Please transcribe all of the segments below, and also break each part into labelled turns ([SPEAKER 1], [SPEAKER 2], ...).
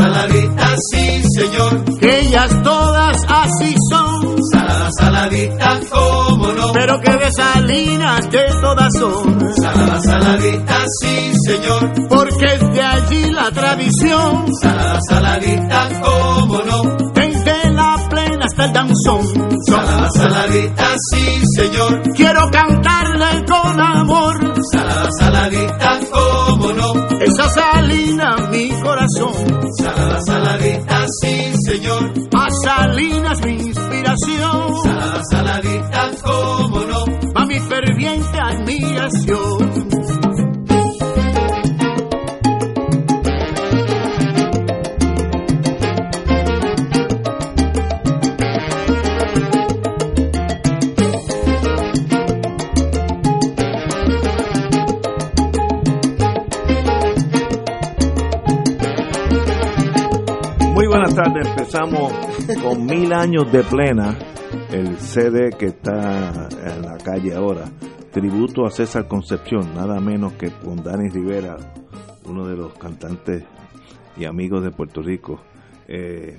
[SPEAKER 1] Saladita, sí señor.
[SPEAKER 2] Que ellas todas así son.
[SPEAKER 1] Salada, saladita, cómo no.
[SPEAKER 2] Pero que de salinas que todas son.
[SPEAKER 1] Salada, saladita, sí señor.
[SPEAKER 2] Porque es de allí la tradición.
[SPEAKER 1] Salada, saladita, cómo no.
[SPEAKER 2] Desde la plena hasta el danzón.
[SPEAKER 1] Salada, saladita, sí señor.
[SPEAKER 2] Quiero cantarle con amor.
[SPEAKER 1] Salada, saladita,
[SPEAKER 2] salina mi corazón.
[SPEAKER 1] Salada, saladita, sí señor.
[SPEAKER 2] A Salinas mi inspiración.
[SPEAKER 1] Salada, saladita, cómo no.
[SPEAKER 2] A mi ferviente admiración.
[SPEAKER 3] Tardes, empezamos con Mil Años de Plena, el CD que está en la calle ahora, tributo a César Concepción, nada menos que con Dani Rivera, uno de los cantantes y amigos de Puerto Rico. Eh,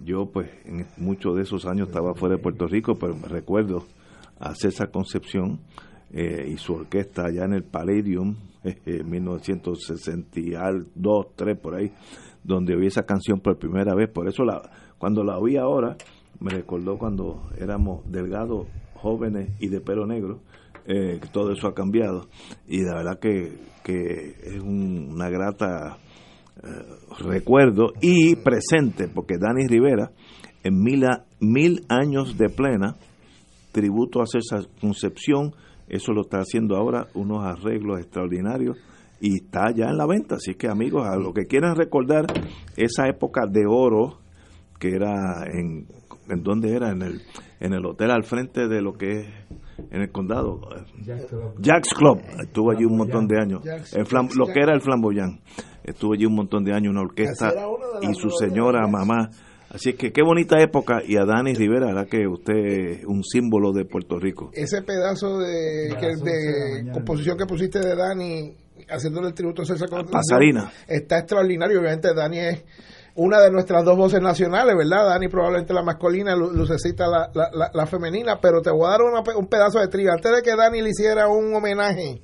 [SPEAKER 3] yo pues en muchos de esos años estaba fuera de Puerto Rico, pero me recuerdo a César Concepción eh, y su orquesta allá en el Palladium, en 1962, 3 por ahí, donde oí esa canción por primera vez. Por eso la, cuando la oí ahora, me recordó cuando éramos delgados, jóvenes y de pelo negro. eh, todo eso ha cambiado y de verdad que, que es un- una grata eh, recuerdo y presente porque Dani Rivera en mil, a- mil años de plena tributo a César Concepción eso lo está haciendo ahora unos arreglos extraordinarios y está ya en la venta. Así que amigos a lo que quieran recordar esa época de oro que era en en dónde era en el en el hotel al frente de lo que es en el condado. Jack's Club. Estuvo allí un montón de años. El flam- lo que era el flamboyán estuvo allí un montón de años una orquesta y su señora mamá. Así que qué bonita época. Y a Dani Rivera verdad que usted es un símbolo de Puerto Rico.
[SPEAKER 4] Ese pedazo de, que- de composición que pusiste de Dani haciéndole el tributo a César Concepción
[SPEAKER 3] Pasarina.
[SPEAKER 4] está extraordinario. Obviamente, Dani es una de nuestras dos voces nacionales, ¿verdad? Dani probablemente la masculina, Lu- Lucecita la, la, la- la femenina, pero te voy a dar una pe- un pedazo de trigo. Antes de que Dani le hiciera un homenaje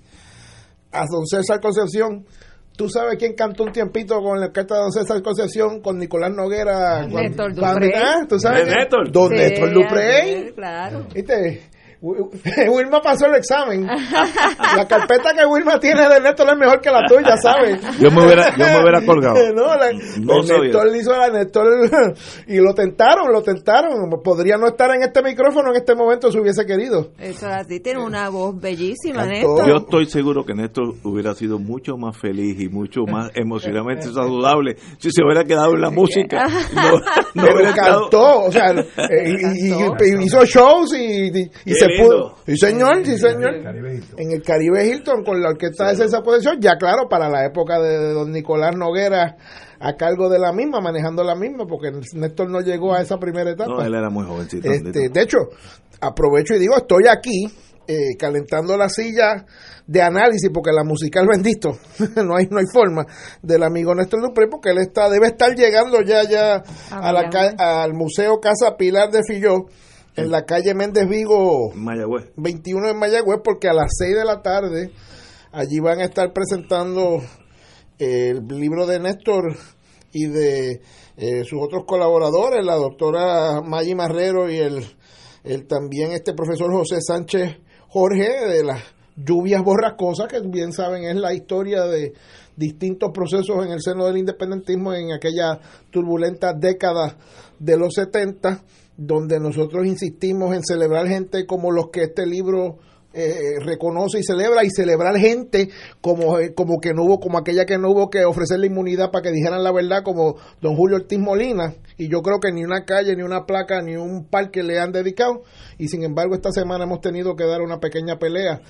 [SPEAKER 4] a don César Concepción, ¿tú sabes quién cantó un tiempito con la orquesta de don César Concepción, con Nicolás Noguera?
[SPEAKER 5] Néstor Duprey.
[SPEAKER 4] ¿Ah? ¿Tú sabes?
[SPEAKER 3] Néstor.
[SPEAKER 4] Don
[SPEAKER 5] Sí,
[SPEAKER 4] Néstor Duprey.
[SPEAKER 5] Claro.
[SPEAKER 4] ¿Viste? Wi- Wilma pasó el examen. La carpeta que Wilma tiene de Néstor es mejor que la tuya, ¿sabes?
[SPEAKER 3] Yo me hubiera- yo me hubiera colgado.
[SPEAKER 4] No, la-. Néstor le hizo a Néstor y lo tentaron, lo tentaron. Podría no estar en este micrófono en este momento si hubiese querido.
[SPEAKER 5] Eso así tiene una voz bellísima,
[SPEAKER 4] Cantó.
[SPEAKER 5] Néstor.
[SPEAKER 3] Yo estoy seguro que Néstor hubiera sido mucho más feliz y mucho más emocionalmente saludable si se hubiera quedado en la música. No, no
[SPEAKER 4] Pero
[SPEAKER 3] hubiera
[SPEAKER 4] cantó, o sea, eh, y, y- y hizo shows y, y- y
[SPEAKER 3] Qué
[SPEAKER 4] se
[SPEAKER 3] lindo.
[SPEAKER 4] pudo. Sí, señor, sí, señor. En el Caribe Hilton con la orquesta de César Posesión, ya claro, para la época de, don Nicolás Noguera a cargo de la misma, manejando la misma, porque Néstor no llegó a esa primera etapa.
[SPEAKER 3] No, él era muy jovencito.
[SPEAKER 4] Este, de hecho, aprovecho y digo, estoy aquí eh, calentando la silla de análisis, porque la musical bendito, no hay no hay forma, del amigo Néstor Dupré, porque él está debe estar llegando ya ya a la ca- al Museo Casa Pilar de Filló, en la calle Méndez Vigo
[SPEAKER 3] Mayagüez.
[SPEAKER 4] 21 en Mayagüez, porque a las 6 de la tarde allí van a estar presentando el libro de Néstor y de eh, sus otros colaboradores, la doctora Maggi Marrero y el, el también este profesor José Sánchez Jorge de la lluvias borrascosas, que bien saben es la historia de distintos procesos en el seno del independentismo en aquella turbulenta década de los 70, donde nosotros insistimos en celebrar gente como los que este libro eh, reconoce y celebra y celebrar gente como, eh, como que no hubo, como aquella que no hubo que ofrecerle inmunidad para que dijeran la verdad, como don Julio Ortiz Molina, y yo creo que ni una calle, ni una placa, ni un parque le han dedicado, y sin embargo esta semana hemos tenido que dar una pequeña pelea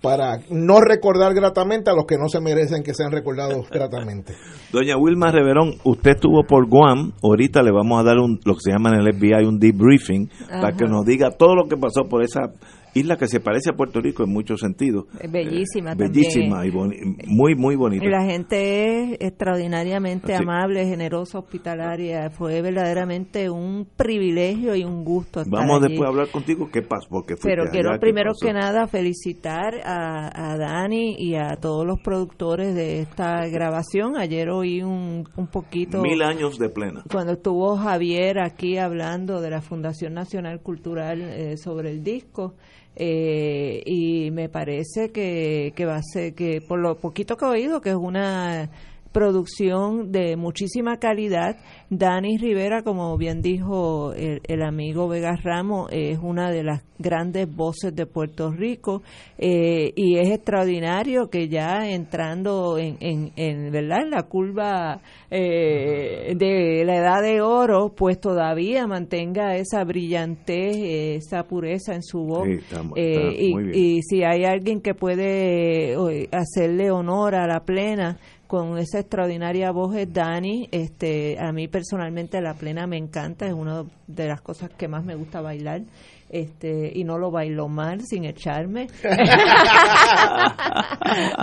[SPEAKER 4] para no recordar gratamente a los que no se merecen que sean recordados gratamente.
[SPEAKER 3] Doña Wilma Reverón, usted estuvo por Guam, ahorita le vamos a dar un, lo que se llama en el FBI un debriefing para que nos diga todo lo que pasó por esa isla que se parece a Puerto Rico en muchos sentidos.
[SPEAKER 5] Bellísima
[SPEAKER 3] Eh,
[SPEAKER 5] también.
[SPEAKER 3] Bellísima y boni- muy, muy bonita.
[SPEAKER 5] Y la gente es extraordinariamente
[SPEAKER 3] Sí.
[SPEAKER 5] amable, generosa, hospitalaria. Fue verdaderamente un privilegio y un gusto estar
[SPEAKER 3] Vamos
[SPEAKER 5] allí.
[SPEAKER 3] después a hablar contigo qué pasó, porque
[SPEAKER 5] Pero quiero
[SPEAKER 3] allá,
[SPEAKER 5] primero que nada felicitar a, a Dani y a todos los productores de esta grabación. Ayer oí un, un poquito...
[SPEAKER 3] Mil años de plena.
[SPEAKER 5] Cuando estuvo Javier aquí hablando de la Fundación Nacional Cultural eh, sobre el disco, eh, y me parece que, que va a ser, que por lo poquito que he oído, que es una producción de muchísima calidad. Dani Rivera, como bien dijo el, el amigo Vega Ramos, es una de las grandes voces de Puerto Rico eh, y es extraordinario que ya entrando en, en, en, ¿verdad? en la curva eh, de la edad de oro, pues todavía mantenga esa brillantez, eh, esa pureza en su voz.
[SPEAKER 3] Sí, está- está
[SPEAKER 5] Eh, y, y si hay alguien que puede eh, hacerle honor a la plena con esa extraordinaria voz es Dani. Este, a mí personalmente la plena me encanta, es una de las cosas que más me gusta bailar. Este, y no lo bailo mal sin echarme.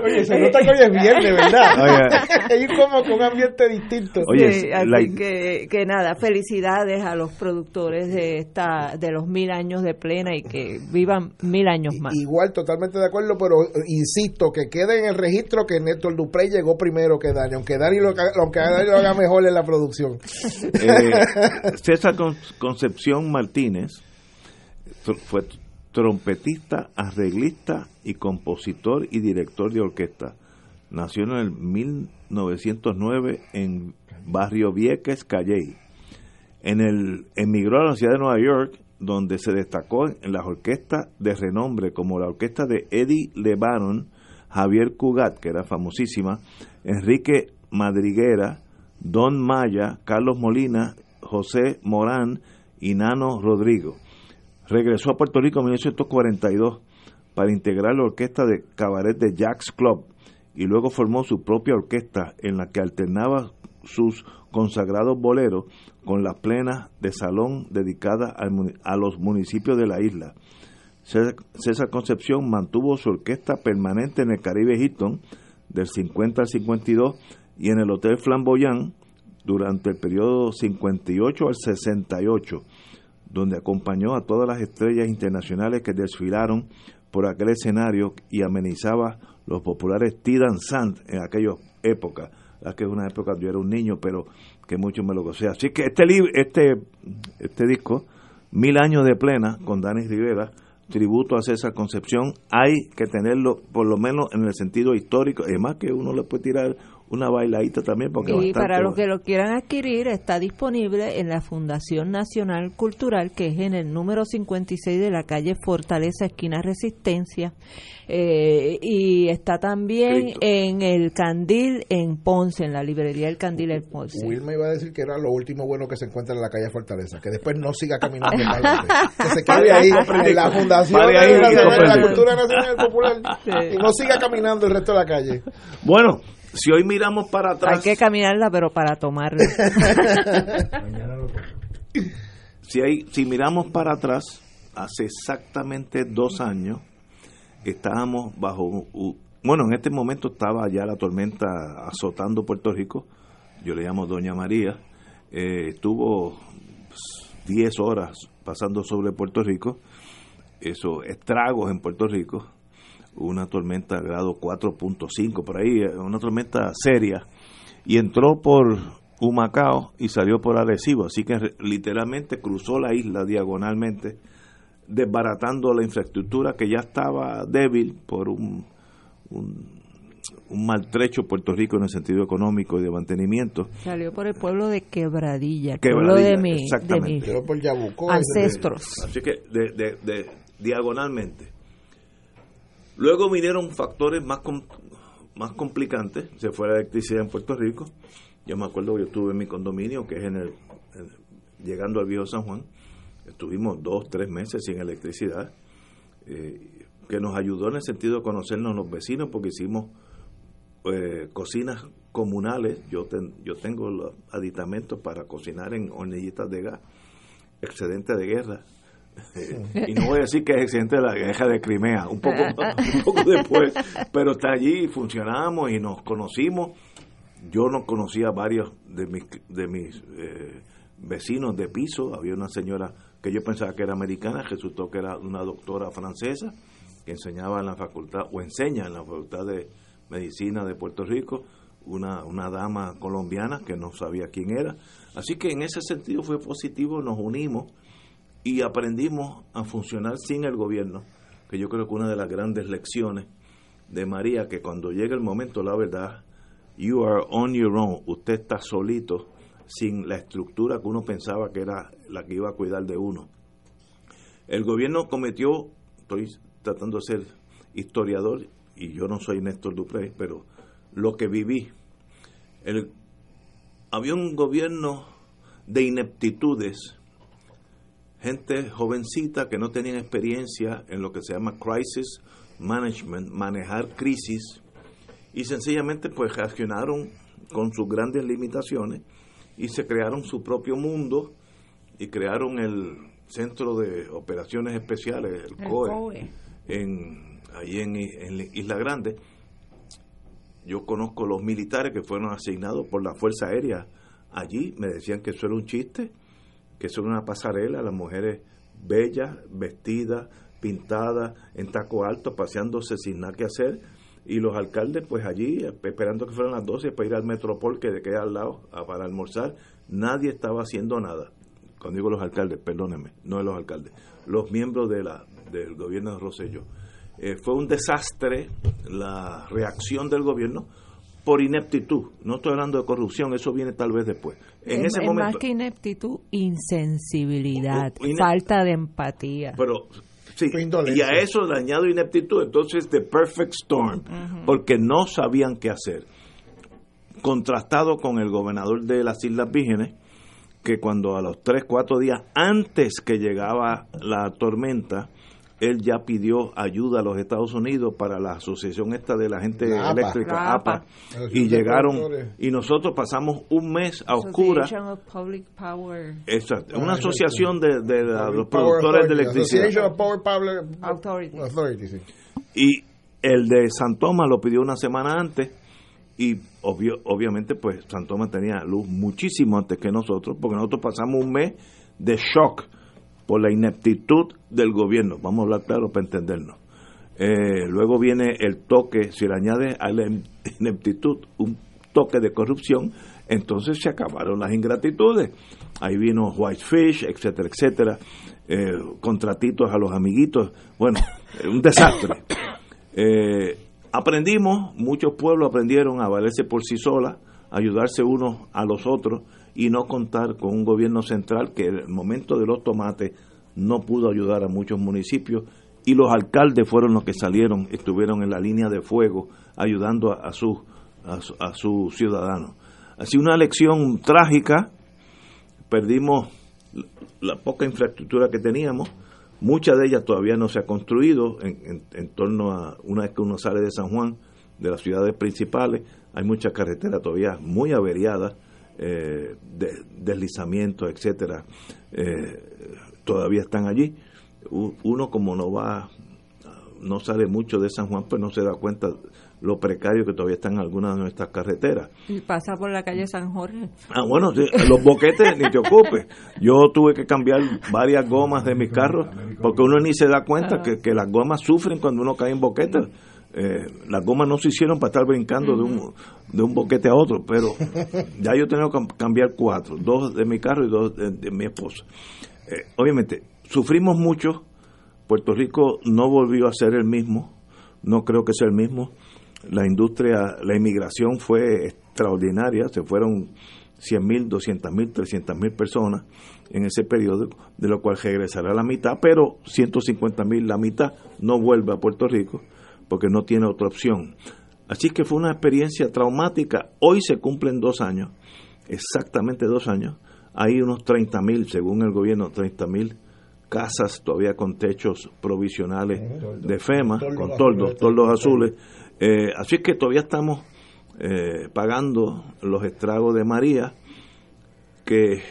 [SPEAKER 4] Oye, se nota que hoy es viernes, ¿verdad?
[SPEAKER 3] Oye.
[SPEAKER 4] Hay como que un ambiente distinto.
[SPEAKER 3] Oye,
[SPEAKER 5] Sí, así
[SPEAKER 3] la-
[SPEAKER 5] que, que nada, felicidades a los productores de esta de los mil años de plena y que vivan mil años más.
[SPEAKER 4] Igual, totalmente de acuerdo, pero eh, insisto, que quede en el registro que Néstor Duprey llegó primero que Dani, aunque Dani lo, aunque Dani lo haga mejor en la producción.
[SPEAKER 3] Eh, César Con- Concepción Martínez fue trompetista, arreglista y compositor y director de orquesta. Nació en el 1909 en Barrio Vieques, Calley. En el emigró a la ciudad de Nueva York, donde se destacó en las orquestas de renombre como la orquesta de Eddie LeBaron, Javier Cugat, que era famosísima, Enrique Madriguera, Don Maya, Carlos Molina, José Morán y Nano Rodrigo. Regresó a Puerto Rico en 1942 para integrar la orquesta de cabaret de Jack's Club y luego formó su propia orquesta en la que alternaba sus consagrados boleros con las plenas de salón dedicadas a los municipios de la isla. César Concepción mantuvo su orquesta permanente en el Caribe Hilton del 50 al 52 y en el Hotel Flamboyant durante el periodo 58 al 68, donde acompañó a todas las estrellas internacionales que desfilaron por aquel escenario y amenizaba los populares tea dansant en aquella época, que es una época yo era un niño, pero que mucho me lo gocé. Así que este libro, este, este disco, Mil años de plena, con Dani Rivera, tributo a César Concepción, hay que tenerlo por lo menos en el sentido histórico, además que uno le puede tirar una bailadita también porque
[SPEAKER 5] Y para los que lo quieran adquirir, está disponible en la Fundación Nacional Cultural, que es en el número 56 de la calle Fortaleza, esquina Resistencia. Eh, y está también
[SPEAKER 3] Cristo.
[SPEAKER 5] en el Candil en Ponce, en la librería El Candil en Ponce.
[SPEAKER 4] Wilma iba a decir que era lo último bueno que se encuentra en la calle Fortaleza, que después no siga caminando en Valverde, que se quede ahí en la Fundación
[SPEAKER 3] Pare ahí
[SPEAKER 4] de la
[SPEAKER 3] comprende.
[SPEAKER 4] Cultura Nacional Popular
[SPEAKER 5] Sí.
[SPEAKER 4] y no siga caminando el resto de la calle.
[SPEAKER 3] Bueno, si hoy miramos para
[SPEAKER 5] Hay
[SPEAKER 3] atrás,
[SPEAKER 5] que caminarla, pero para tomarla.
[SPEAKER 3] si, hay, si miramos para atrás, hace exactamente dos años, estábamos bajo, bueno, en este momento estaba ya la tormenta azotando Puerto Rico, yo le llamo Doña María, eh, estuvo pues, 10 horas pasando sobre Puerto Rico, eso, estragos en Puerto Rico, una tormenta grado 4.5 por ahí, eh, una tormenta seria, y entró por Humacao y salió por Arecibo, así que literalmente cruzó la isla diagonalmente desbaratando la infraestructura que ya estaba débil por un, un, maltrecho Puerto Rico en el sentido económico y de mantenimiento.
[SPEAKER 5] Salió por el pueblo de Quebradilla, pueblo de, mi, ancestros.
[SPEAKER 3] Así que de, diagonalmente. Luego vinieron factores más, más complicantes, se fue la electricidad en Puerto Rico. Yo me acuerdo que yo estuve en mi condominio, que es en el, llegando al viejo San Juan, estuvimos dos, tres meses sin electricidad, eh, que nos ayudó en el sentido de conocernos los vecinos, porque hicimos eh, cocinas comunales. Yo, yo tengo los aditamentos para cocinar en hornillitas de gas, excedente de guerra. Y no voy a decir que es excedente de la guerra de Crimea, un poco, un poco después, pero está allí, funcionamos y nos conocimos. Yo no conocía a varios de mis, de mis eh, vecinos de piso, había una señora que yo pensaba que era americana, resultó que era una doctora francesa que enseñaba en la facultad, o enseña en la facultad de medicina de Puerto Rico, una, una dama colombiana que no sabía quién era. Así que en ese sentido fue positivo, nos unimos y aprendimos a funcionar sin el gobierno, que yo creo que una de las grandes lecciones de María, que cuando llega el momento, la verdad, you are on your own, usted está solito sin la estructura que uno pensaba que era la que iba a cuidar de uno. El gobierno cometió, estoy tratando de ser historiador y yo no soy Néstor Dupré, pero lo que viví, el, había un gobierno de ineptitudes, gente jovencita que no tenían experiencia en lo que se llama crisis management, manejar crisis, y sencillamente pues reaccionaron con sus grandes limitaciones y se crearon su propio mundo y crearon el Centro de Operaciones Especiales, el, COE, En, ahí en, Isla Grande. Yo conozco los militares que fueron asignados por la Fuerza Aérea allí, me decían que eso era un chiste, que era una pasarela, las mujeres bellas, vestidas, pintadas, en taco alto, paseándose sin nada que hacer, y los alcaldes pues allí esperando que fueran las 12 para ir al Metropol que queda al lado para almorzar, nadie estaba haciendo nada. Cuando digo los alcaldes, perdónenme, no de los alcaldes, los miembros de la, del gobierno de Rosello. Eh, fue un desastre la reacción del gobierno por ineptitud. No estoy hablando de corrupción, eso viene tal vez después.
[SPEAKER 5] En ese momento, más que ineptitud, insensibilidad, falta de empatía.
[SPEAKER 3] Pero Sí, y a eso le añado ineptitud, entonces The Perfect Storm, porque no sabían qué hacer. Contrastado con el gobernador de las Islas Vírgenes, que cuando a los 3, 4 días antes que llegaba la tormenta, él ya pidió ayuda a los Estados Unidos para la asociación esta de la gente eléctrica, APA, y llegaron, y nosotros pasamos un mes a oscuras. Exacto, una asociación de, de, los productores de electricidad. Y el de San Tomás lo pidió una semana antes y obviamente pues San Tomás tenía luz muchísimo antes que nosotros porque nosotros pasamos un mes de shock por la ineptitud del gobierno. Vamos a hablar claro para entendernos. Eh, luego viene el toque, si le añade a la ineptitud un toque de corrupción, entonces se acabaron las ingratitudes. Ahí vino Whitefish, etcétera, etcétera, eh, contratitos a los amiguitos, bueno, un desastre. Eh, aprendimos, muchos pueblos aprendieron a valerse por sí solas, ayudarse unos a los otros, y no contar con un gobierno central que en el momento de los tomates no pudo ayudar a muchos municipios y los alcaldes fueron los que salieron, estuvieron en la línea de fuego ayudando a, sus a, sus ciudadanos. Así una elección trágica, perdimos la poca infraestructura que teníamos, mucha de ella todavía no se ha construido en, en, torno a una vez que uno sale de San Juan, de las ciudades principales, hay muchas carreteras todavía muy averiadas eh, de, deslizamientos, etcétera, eh, todavía están allí. Uno como no va, no sale mucho de San Juan, pues no se da cuenta lo precario que todavía están algunas de nuestras carreteras.
[SPEAKER 5] Y pasa por la calle San Jorge.
[SPEAKER 3] Ah, bueno, los boquetes ni te ocupes. Yo tuve que cambiar varias gomas de mi carro porque uno ni se da cuenta que, que las gomas sufren cuando uno cae en boquetes eh, las gomas no se hicieron para estar brincando de, un, de un boquete a otro, pero ya yo tengo que cambiar cuatro, dos de mi carro y dos de, mi esposa. Eh, obviamente, sufrimos mucho Puerto Rico no volvió a ser el mismo, no creo que sea el mismo. La industria, la inmigración fue extraordinaria, se fueron 100 mil, 200 mil, 300 mil personas en ese periodo, de lo cual regresará la mitad, pero 150 mil, la mitad, no vuelve a Puerto Rico porque no tiene otra opción. Así que fue una experiencia traumática. Hoy se cumplen dos años, exactamente dos años. Hay unos 30 mil, según el gobierno, 30 mil casas todavía con techos provisionales de FEMA, con toldos, toldos azules. Eh, así que todavía estamos eh, pagando los estragos de María, que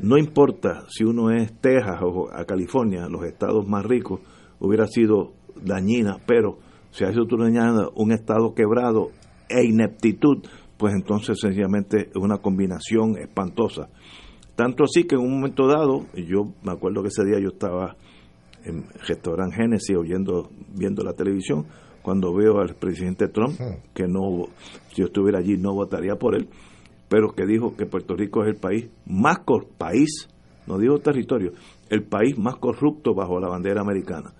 [SPEAKER 3] no importa si uno es Texas o a California, los estados más ricos, hubiera sido dañina, pero si a eso tú le añades un estado quebrado e ineptitud, pues entonces sencillamente es una combinación espantosa. Tanto así que en un momento dado, yo me acuerdo que ese día yo estaba en restaurante Genesis oyendo, viendo la televisión, cuando veo al presidente Trump, que no, si yo estuviera allí no votaría por él, pero que dijo que Puerto Rico es el país más país, no digo territorio, el país más corrupto bajo la bandera americana.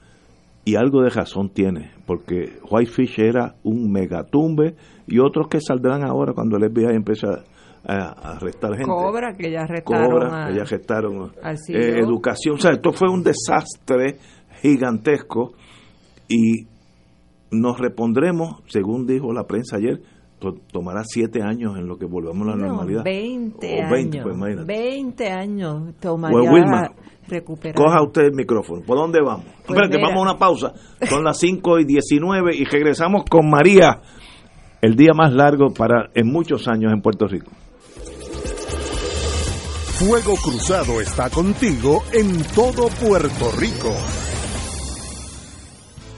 [SPEAKER 3] Y algo de razón tiene, porque Whitefish era un megatumbe y otros que saldrán ahora cuando el FBI empieza a, arrestar gente.
[SPEAKER 5] Cobra, que ya arrestaron.
[SPEAKER 3] Cobra, que ya arrestaron. Eh, educación, o sea, esto fue un desastre gigantesco y nos repondremos, según dijo la prensa ayer, tomará siete años en lo que volvamos a la normalidad.
[SPEAKER 5] 20 años. 20 pues, años tomaría pues, recuperar.
[SPEAKER 3] Coja usted el micrófono. ¿Por dónde vamos? Pues Espérate, vamos a una pausa. Son las 5 y 19 y regresamos con María, el día más largo para en muchos años en Puerto Rico.
[SPEAKER 6] Fuego Cruzado está contigo en todo Puerto Rico.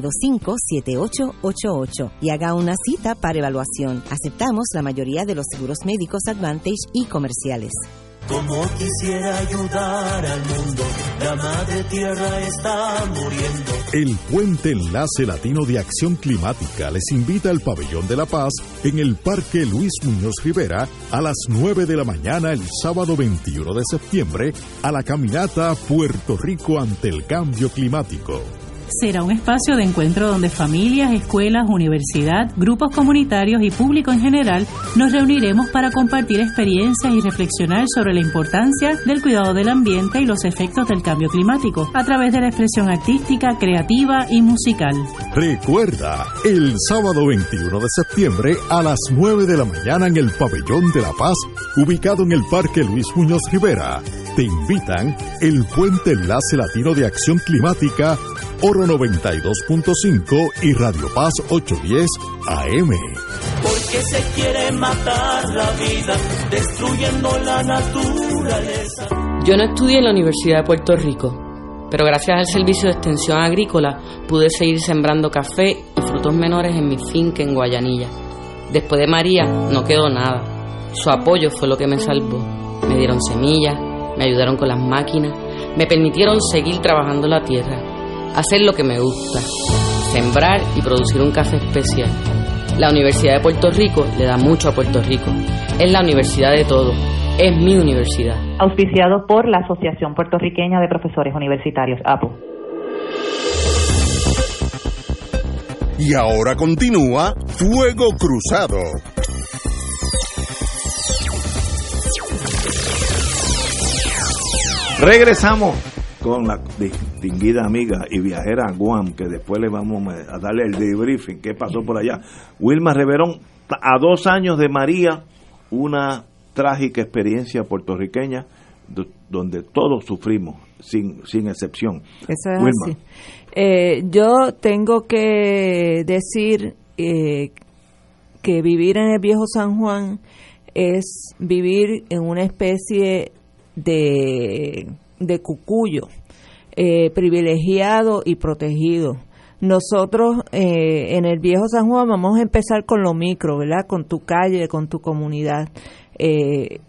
[SPEAKER 7] 725-7888 y haga una cita para evaluación. Aceptamos la mayoría de los seguros médicos Advantage y comerciales.
[SPEAKER 8] Como quisiera ayudar al mundo, la madre tierra está muriendo.
[SPEAKER 6] El Puente Enlace Latino de Acción Climática les invita al Pabellón de la Paz en el Parque Luis Muñoz Rivera a las 9 de la mañana el sábado 21 de septiembre a la caminata Puerto Rico ante el cambio climático
[SPEAKER 9] será un espacio de encuentro donde familias, escuelas, universidad, grupos comunitarios y público en general nos reuniremos para compartir experiencias y reflexionar sobre la importancia del cuidado del ambiente y los efectos del cambio climático a través de la expresión artística, creativa y musical.
[SPEAKER 6] Recuerda, el sábado 21 de septiembre a las 9 de la mañana en el Pabellón de la Paz, ubicado en el Parque Luis Muñoz Rivera, te invitan el Puente Enlace Latino de Acción Climática Oro 92.5 y Radio Paz 810 AM.
[SPEAKER 8] Porque se quiere matar la vida, destruyendo la naturaleza.
[SPEAKER 10] Yo no estudié en la Universidad de Puerto Rico, pero gracias al Servicio de Extensión Agrícola pude seguir sembrando café y frutos menores en mi finca en Guayanilla. Después de María no quedó nada. Su apoyo fue lo que me salvó. Me dieron semillas, me ayudaron con las máquinas, me permitieron seguir trabajando la tierra hacer lo que me gusta, sembrar y producir un café especial. La Universidad de Puerto Rico le da mucho a Puerto Rico. Es la universidad de todo. Es mi universidad.
[SPEAKER 11] Auspiciado por la Asociación Puertorriqueña de Profesores Universitarios, APO.
[SPEAKER 6] Y ahora continúa Fuego Cruzado.
[SPEAKER 3] Regresamos con la distinguida amiga y viajera Guam, que después le vamos a darle el debriefing, qué pasó por allá. Wilma Reverón, a dos años de María, una trágica experiencia puertorriqueña donde todos sufrimos, sin, sin excepción.
[SPEAKER 5] Eso es así. Eh, yo tengo que decir eh, que vivir en el viejo San Juan es vivir en una especie de de Cucuyo. eh, privilegiado y protegido. Nosotros eh, en el viejo San Juan vamos a empezar con lo micro, ¿verdad? Con tu calle, con tu comunidad. Eh,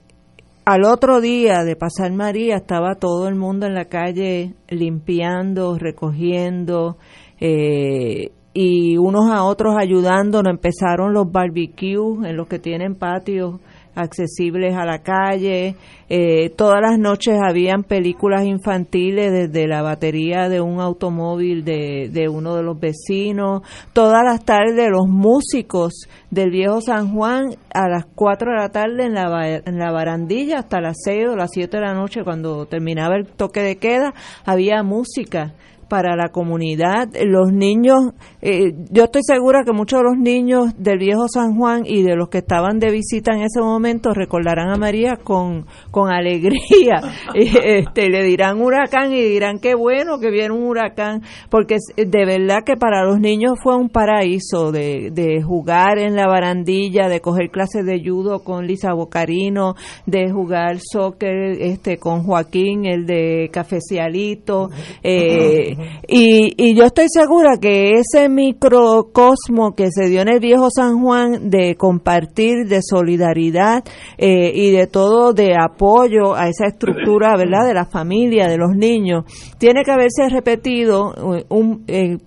[SPEAKER 5] al otro día de pasar María estaba todo el mundo en la calle limpiando, recogiendo eh, y unos a otros ayudándonos. Empezaron los barbecues en los que tienen patios accesibles a la calle. Eh, todas las noches habían películas infantiles desde la batería de un automóvil de, de uno de los vecinos. Todas las tardes los músicos del viejo San Juan a las 4 de la tarde en la, en la barandilla hasta las 6 o las 7 de la noche cuando terminaba el toque de queda había música para la comunidad. Los niños, eh, yo estoy segura que muchos de los niños del viejo San Juan y de los que estaban de visita en ese momento recordarán a María con, con alegría. este, le dirán huracán y dirán qué bueno que viene un huracán, porque de verdad que para los niños fue un paraíso de, de jugar en la barandilla, de coger clases de judo con Lisa Bocarino, de jugar soccer este, con Joaquín, el de Cafecialito. Eh, y, y yo estoy segura que ese microcosmo que se dio en el viejo San Juan de compartir, de solidaridad eh, y de todo, de apoyo a esa estructura, ¿verdad?, de la familia, de los niños, tiene que haberse repetido eh, un, eh,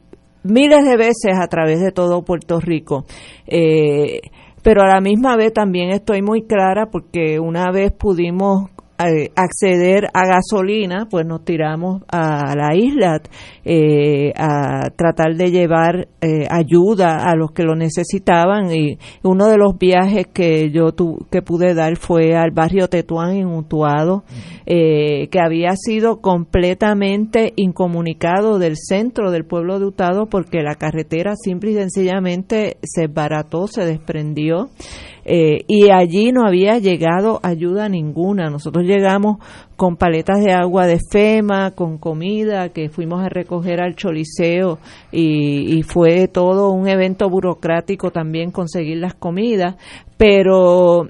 [SPEAKER 5] miles de veces a través de todo Puerto Rico. Eh, pero a la misma vez también estoy muy clara porque una vez pudimos acceder a gasolina, pues nos tiramos a la isla eh, a tratar de llevar eh, ayuda a los que lo necesitaban y uno de los viajes que yo tu, que pude dar fue al barrio Tetuán en Utuado, que había sido completamente incomunicado del centro del pueblo de Utuado porque la carretera simple y sencillamente se barató, se desprendió. Eh, y allí no había llegado ayuda ninguna. Nosotros llegamos con paletas de agua de FEMA, con comida, que fuimos a recoger al Choliseo y, fue todo un evento burocrático también conseguir las comidas, pero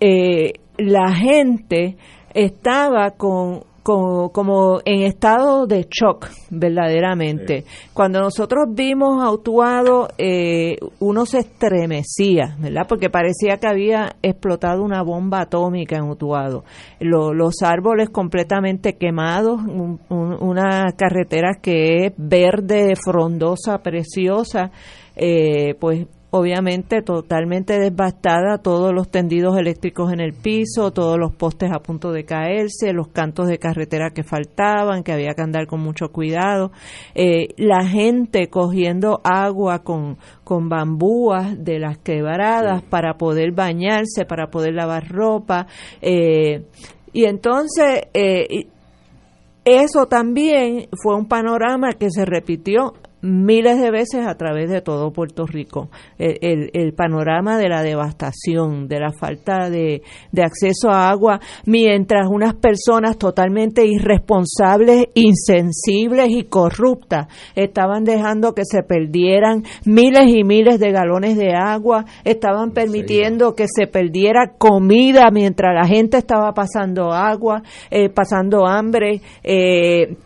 [SPEAKER 5] eh, la gente estaba con como, como en estado de shock, verdaderamente. Cuando nosotros vimos a Utuado, eh, uno se estremecía, ¿verdad? Porque parecía que había explotado una bomba atómica en Utuado. los árboles completamente quemados, una carretera que es verde, frondosa, preciosa, eh, pues obviamente totalmente devastada, todos los tendidos eléctricos en el piso, todos los postes a punto de caerse, los cantos de carretera que faltaban, que había que andar con mucho cuidado, eh, la gente cogiendo agua con, con bambúas de las quebradas para poder bañarse, para poder lavar ropa, eh, y entonces eh, eso también fue un panorama que se repitió miles de veces a través de todo Puerto Rico. El, el, panorama de la devastación, de la falta de, de, acceso a agua, mientras unas personas totalmente irresponsables, insensibles y corruptas estaban dejando que se perdieran miles y miles de galones de agua, estaban permitiendo que se perdiera comida mientras la gente estaba pasando agua, eh, pasando hambre. Eh,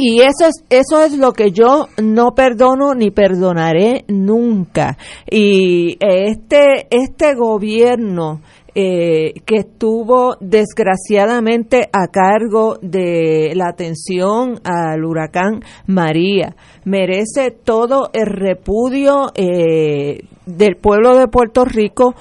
[SPEAKER 5] y eso es, eso es lo que yo no perdono ni perdonaré nunca. Y este, este gobierno eh, que estuvo desgraciadamente a cargo de la atención al huracán María merece todo el repudio eh, del pueblo de Puerto Rico,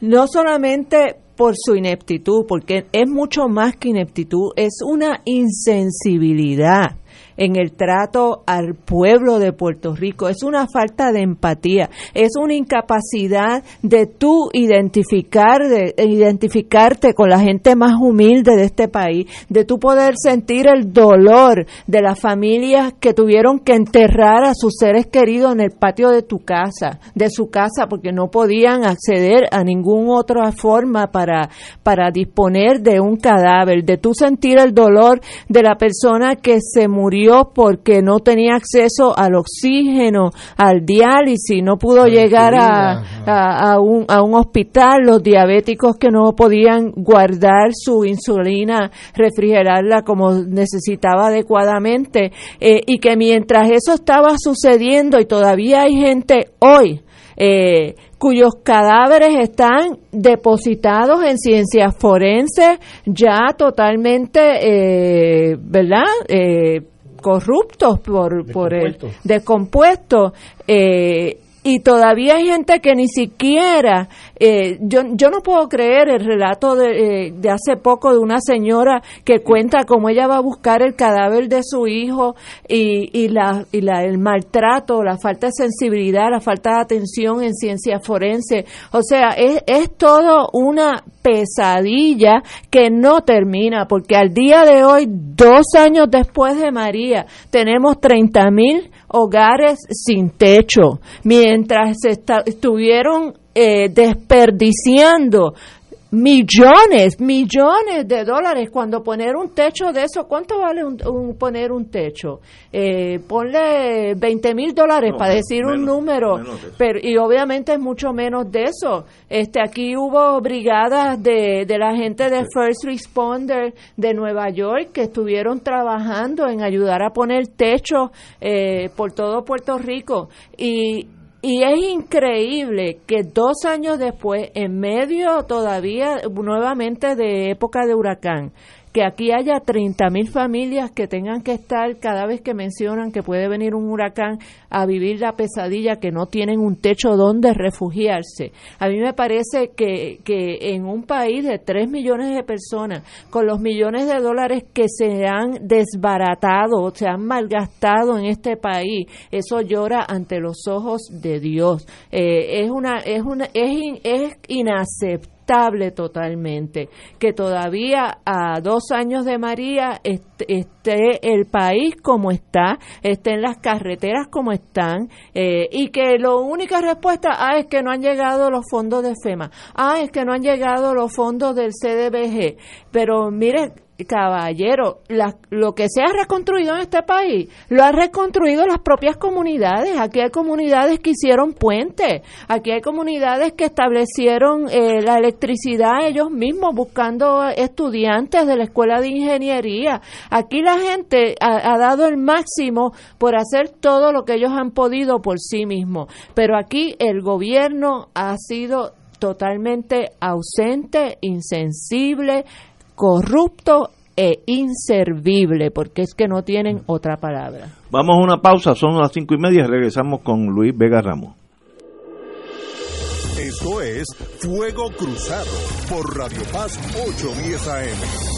[SPEAKER 5] no solamente por su ineptitud, porque es mucho más que ineptitud, es una insensibilidad en el trato al pueblo de Puerto Rico. Es una falta de empatía, es una incapacidad de tú identificar, de, identificarte con la gente más humilde de este país, de tú poder sentir el dolor de las familias que tuvieron que enterrar a sus seres queridos en el patio de tu casa, de su casa, porque no podían acceder a ninguna otra forma para, para disponer de un cadáver, de tú sentir el dolor de la persona que se murió murió porque no tenía acceso al oxígeno, al diálisis, no pudo llegar a, a, a, un, a un hospital, los diabéticos que no podían guardar su insulina, refrigerarla como necesitaba adecuadamente, eh, y que mientras eso estaba sucediendo y todavía hay gente hoy, eh, cuyos cadáveres están depositados en ciencias forenses ya totalmente, eh, ¿verdad? Eh, corruptos por, por el descompuesto. Eh, y todavía hay gente que ni siquiera, eh, yo, yo no puedo creer el relato de, eh, de, hace poco de una señora que cuenta cómo ella va a buscar el cadáver de su hijo y, y, la, y la, el maltrato, la falta de sensibilidad, la falta de atención en ciencia forense. O sea, es, es todo una pesadilla que no termina, porque al día de hoy, dos años después de María, tenemos 30 mil hogares sin techo, mientras está, estuvieron eh, desperdiciando millones, millones de dólares. Cuando poner un techo de eso, ¿cuánto vale un, un poner un techo? Eh, ponle 20 mil dólares no, para decir menos, un número, pero y obviamente es mucho menos de eso. Este aquí hubo brigadas de, de la gente de First Responder de Nueva York que estuvieron trabajando en ayudar a poner techo eh, por todo Puerto Rico. Y y es increíble que dos años después, en medio todavía nuevamente de época de huracán, que aquí haya 30 mil familias que tengan que estar cada vez que mencionan que puede venir un huracán a vivir la pesadilla, que no tienen un techo donde refugiarse. A mí me parece que, que en un país de 3 millones de personas, con los millones de dólares que se han desbaratado, se han malgastado en este país, eso llora ante los ojos de Dios. Eh, es una, es una, es, es inaceptable totalmente que todavía a dos años de María esté el país como está, estén las carreteras como están eh, y que la única respuesta ah, es que no han llegado los fondos de FEMA, ah, es que no han llegado los fondos del CDBG, pero mire, caballero, lo que se ha reconstruido en este país, lo han reconstruido las propias comunidades. Aquí hay comunidades que hicieron puentes, aquí hay comunidades que establecieron eh, la electricidad ellos mismos buscando estudiantes de la escuela de ingeniería. Aquí la gente ha, ha dado el máximo por hacer todo lo que ellos han podido por sí mismos. Pero aquí el gobierno ha sido totalmente ausente, insensible, corrupto e inservible, porque es que no tienen otra palabra.
[SPEAKER 3] Vamos a una pausa, son las cinco y media, regresamos con Luis Vega Ramos.
[SPEAKER 6] Esto es Fuego Cruzado por Radio Paz 810 AM.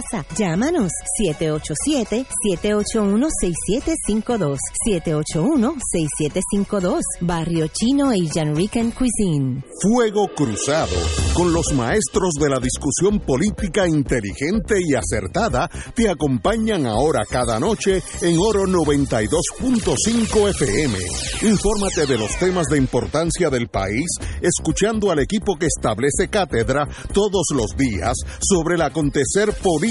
[SPEAKER 7] Llámanos 787-781-6752. 781-6752. Barrio Chino Asian Rican Cuisine.
[SPEAKER 6] Fuego Cruzado. Con los maestros de la discusión política inteligente y acertada, te acompañan ahora cada noche en Oro 92.5 FM. Infórmate de los temas de importancia del país, escuchando al equipo que establece cátedra todos los días sobre el acontecer político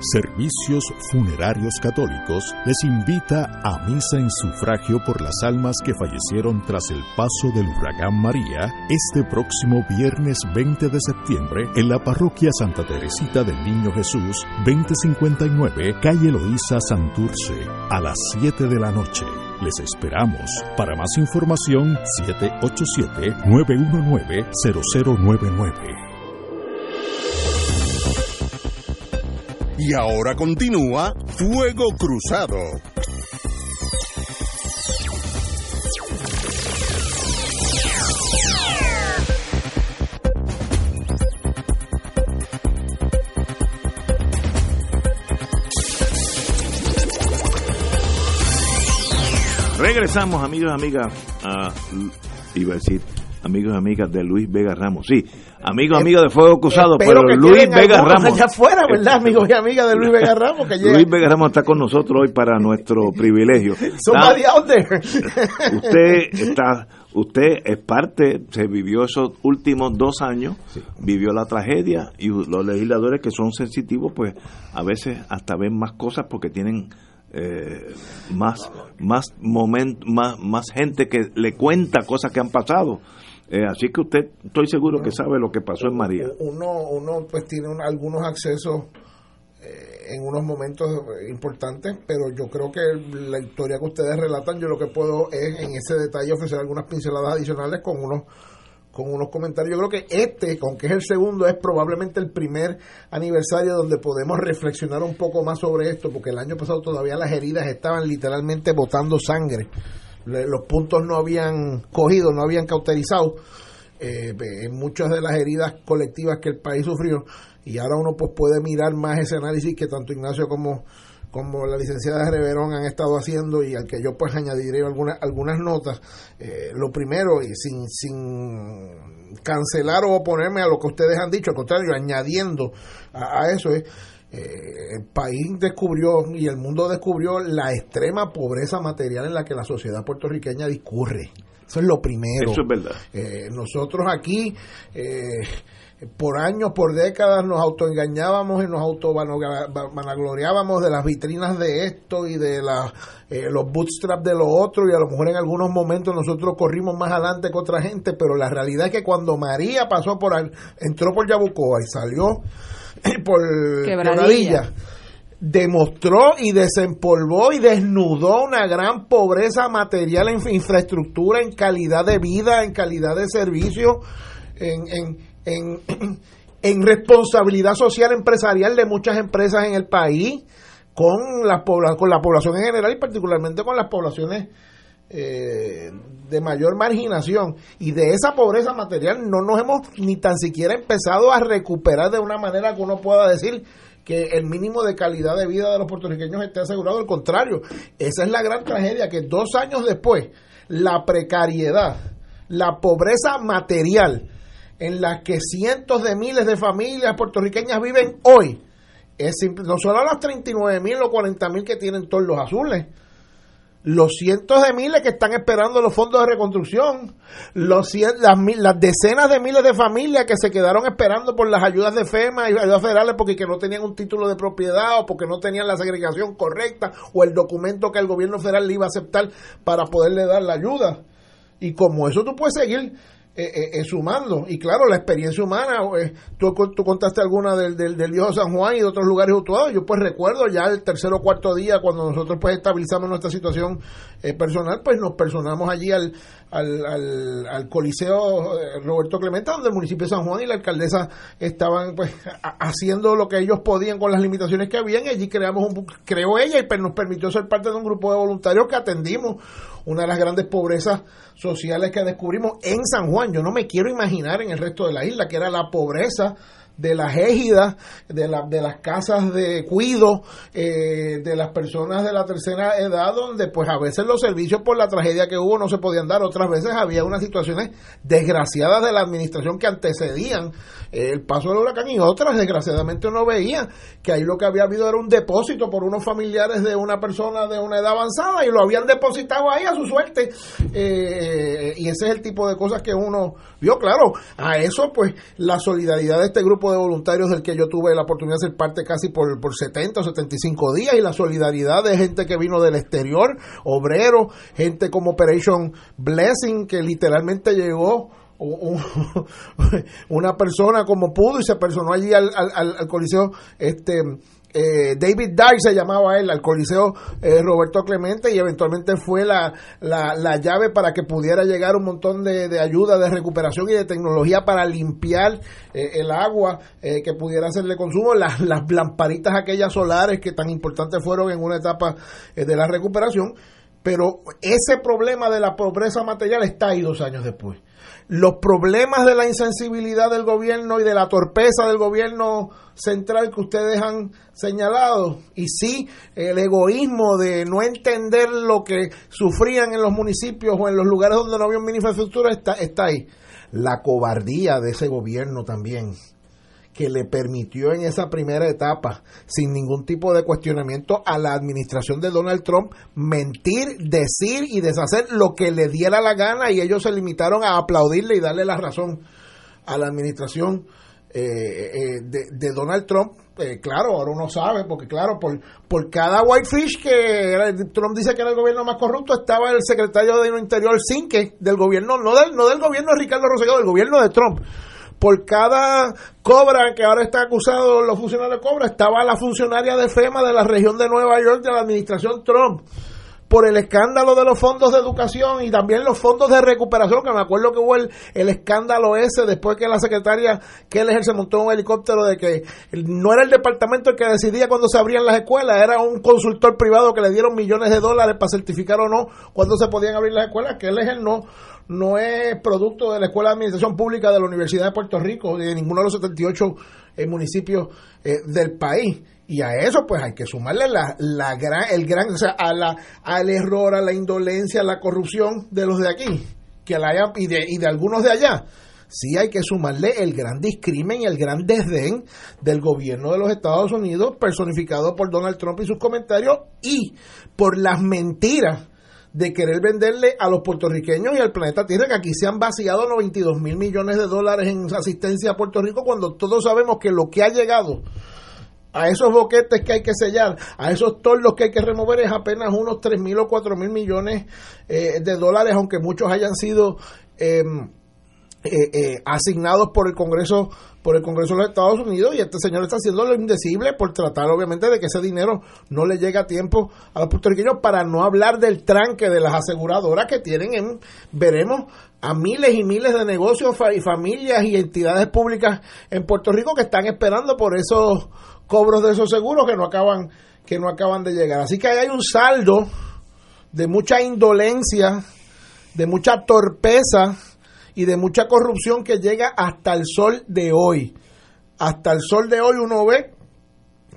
[SPEAKER 12] Servicios Funerarios Católicos les invita a misa en sufragio por las almas que fallecieron tras el paso del huracán María este próximo viernes 20 de septiembre en la parroquia Santa Teresita del Niño Jesús, 2059, calle Loíza Santurce, a las 7 de la noche. Les esperamos. Para más información, 787-919-0099.
[SPEAKER 6] Y ahora continúa Fuego Cruzado.
[SPEAKER 3] Regresamos, amigos y amigas, a, iba a decir, amigos y amigas de Luis Vega Ramos. Sí, amigos y amigas de Fuego Cruzado, pero Luis Vega Ramos.
[SPEAKER 4] allá afuera, ¿verdad, amigos y amigas de Luis Vega Ramos? Que.
[SPEAKER 3] Luis Vega Ramos está con nosotros hoy para nuestro privilegio.
[SPEAKER 4] Somebody out there.
[SPEAKER 3] Usted está, usted es parte, se vivió esos últimos dos años, vivió la tragedia y los legisladores que son sensitivos, pues a veces hasta ven más cosas porque tienen eh, más más moment, más más gente que le cuenta cosas que han pasado Eh, así que usted estoy seguro que sabe lo que pasó en María
[SPEAKER 4] Uno, uno pues tiene un- algunos accesos eh, en unos momentos eh, importantes, pero yo creo que la historia que ustedes relatan, yo lo que puedo es en ese detalle ofrecer algunas pinceladas adicionales con unos con unos comentarios. Yo creo que este, aunque es el segundo, es probablemente el primer aniversario donde podemos reflexionar un poco más sobre esto, porque el año pasado todavía las heridas estaban literalmente botando sangre. Los puntos no habían cogido, no habían cauterizado eh, en muchas de las heridas colectivas que el país sufrió y ahora uno pues puede mirar más ese análisis que tanto Ignacio como como la licenciada Reverón han estado haciendo y al que yo pues añadiré algunas algunas notas. Eh, lo primero y sin sin cancelar o oponerme a lo que ustedes han dicho al contrario añadiendo a eso es eh, el país descubrió y el mundo descubrió la extrema pobreza material en la que la sociedad puertorriqueña discurre. Eso es lo primero.
[SPEAKER 3] Eso es verdad.
[SPEAKER 4] Eh, nosotros aquí, eh, por años, por décadas, nos autoengañábamos y nos autovanagloriábamos de las vitrinas de esto y de la, eh, los bootstraps de lo otro y a lo mejor en algunos momentos nosotros corrimos más adelante que otra gente, pero la realidad es que cuando María pasó por, al- entró por Yabucoa y salió por
[SPEAKER 5] Quebradilla.
[SPEAKER 4] Quebradilla, demostró y desempolvó y desnudó una gran pobreza material en infraestructura, en calidad de vida, en calidad de servicio, en, en, en, en responsabilidad social empresarial de muchas empresas en el país, con la, con la población en general y particularmente con las poblaciones eh, de mayor marginación y de esa pobreza material no nos hemos ni tan siquiera empezado a recuperar de una manera que uno pueda decir que el mínimo de calidad de vida de los puertorriqueños esté asegurado, al contrario, esa es la gran tragedia, que dos años después, la precariedad, la pobreza material en la que cientos de miles de familias puertorriqueñas viven hoy, es simple- no solo las 39 mil o 40 mil que tienen todos los azules, los cientos de miles que están esperando los fondos de reconstrucción, los cien- las, las decenas de miles de familias que se quedaron esperando por las ayudas de FEMA y ayudas federales porque que no tenían un título de propiedad o porque no tenían la segregación correcta o el documento que el gobierno federal le iba a aceptar para poderle dar la ayuda. Y como eso tú puedes seguir eh, eh, sumando. Y claro, la experiencia humana, eh, tú, tú contaste alguna del, del, del, viejo San Juan y de otros lugares actuados. Yo pues recuerdo ya el tercer o cuarto día cuando nosotros pues estabilizamos nuestra situación personal, pues nos personamos allí al, al, al, al, Coliseo Roberto Clemente, donde el municipio de San Juan y la alcaldesa estaban pues haciendo lo que ellos podían con las limitaciones que habían. Y allí creamos un, creó ella y nos permitió ser parte de un grupo de voluntarios que atendimos una de las grandes pobrezas sociales que descubrimos en San Juan. Yo no me quiero imaginar en el resto de la isla, que era la pobreza de las égidas, de, la, de las casas de cuido, eh, de las personas de la tercera edad, donde pues a veces los servicios por la tragedia que hubo no se podían dar, otras veces había unas situaciones desgraciadas de la administración que antecedían el paso del huracán y otras desgraciadamente uno veía que ahí lo que había habido era un depósito por unos familiares de una persona de una edad avanzada y lo habían depositado ahí a su suerte. Eh, y ese es el tipo de cosas que uno vio. Claro a eso pues la solidaridad de este grupo de voluntarios del que yo tuve la oportunidad de ser parte casi por, por 70 o 75 días y la solidaridad de gente que vino del exterior obreros gente como Operation Blessing que literalmente llegó una persona como pudo y se personó allí al, al, coliseo este eh, David Dye se llamaba él al coliseo eh, Roberto Clemente y eventualmente fue la, la, llave para que pudiera llegar un montón de, ayuda de recuperación y de tecnología para limpiar eh, el agua que pudiera hacerle consumo. Las, las lamparitas aquellas solares que tan importantes fueron en una etapa de la recuperación. Pero ese problema de la pobreza material está ahí dos años después los problemas de la insensibilidad del gobierno y de la torpeza del gobierno central que ustedes han señalado y sí el egoísmo de no entender lo que sufrían en los municipios o en los lugares donde no había infraestructura está, está ahí. La cobardía de ese gobierno también que le permitió en esa primera etapa, sin ningún tipo de cuestionamiento, a la administración de Donald Trump mentir, decir y deshacer lo que le diera la gana y ellos se limitaron a aplaudirle y darle la razón a la administración eh, eh, de, Donald Trump. Eh, claro, ahora uno sabe, porque claro, por, por cada whitefish que Trump dice que era el gobierno más corrupto, estaba el secretario de Interior Sinque del gobierno, no del, no del gobierno de Ricardo Rosselló, del gobierno de Trump por cada cobra que ahora está acusado los funcionarios de cobra, estaba la funcionaria de FEMA de la región de Nueva York de la administración Trump por el escándalo de los fondos de educación y también los fondos de recuperación, que me acuerdo que hubo el, escándalo ese después que la secretaria Keller se montó un helicóptero de que no era el departamento el que decidía cuando se abrían las escuelas, era un consultor privado que le dieron millones de dólares para certificar o no cuándo se podían abrir las escuelas, él no no es producto de la Escuela de Administración Pública de la Universidad de Puerto Rico, de ninguno de los 78 eh, municipios eh, del país. Y a eso pues hay que sumarle la, la gran, el gran, o sea, a la, al error, a la indolencia, a la corrupción de los de aquí, que la y, de, y de algunos de allá. Sí hay que sumarle el gran discrimen y el gran desdén del gobierno de los Estados Unidos, personificado por Donald Trump y sus comentarios, y por las mentiras de querer venderle a los puertorriqueños y al planeta Tierra que aquí se han vaciado 92 mil millones de dólares en asistencia a Puerto Rico cuando todos sabemos que lo que ha llegado a esos boquetes que hay que sellar, a esos tordos que hay que remover es apenas unos 3 mil o 4 mil millones eh, de dólares, aunque muchos hayan sido em, eh, eh, asignados por el Congreso por el Congreso de los Estados Unidos y este señor está haciendo lo indecible por tratar obviamente de que ese dinero no le llegue a tiempo a los puertorriqueños para no hablar del tranque de las aseguradoras que tienen en, veremos a miles y miles de negocios y familias y entidades públicas en Puerto Rico que están esperando por esos cobros de esos seguros que no acaban que no acaban de llegar. Así que ahí hay un saldo de mucha indolencia, de mucha torpeza y de mucha corrupción que llega hasta el sol de hoy. Hasta el sol de hoy uno ve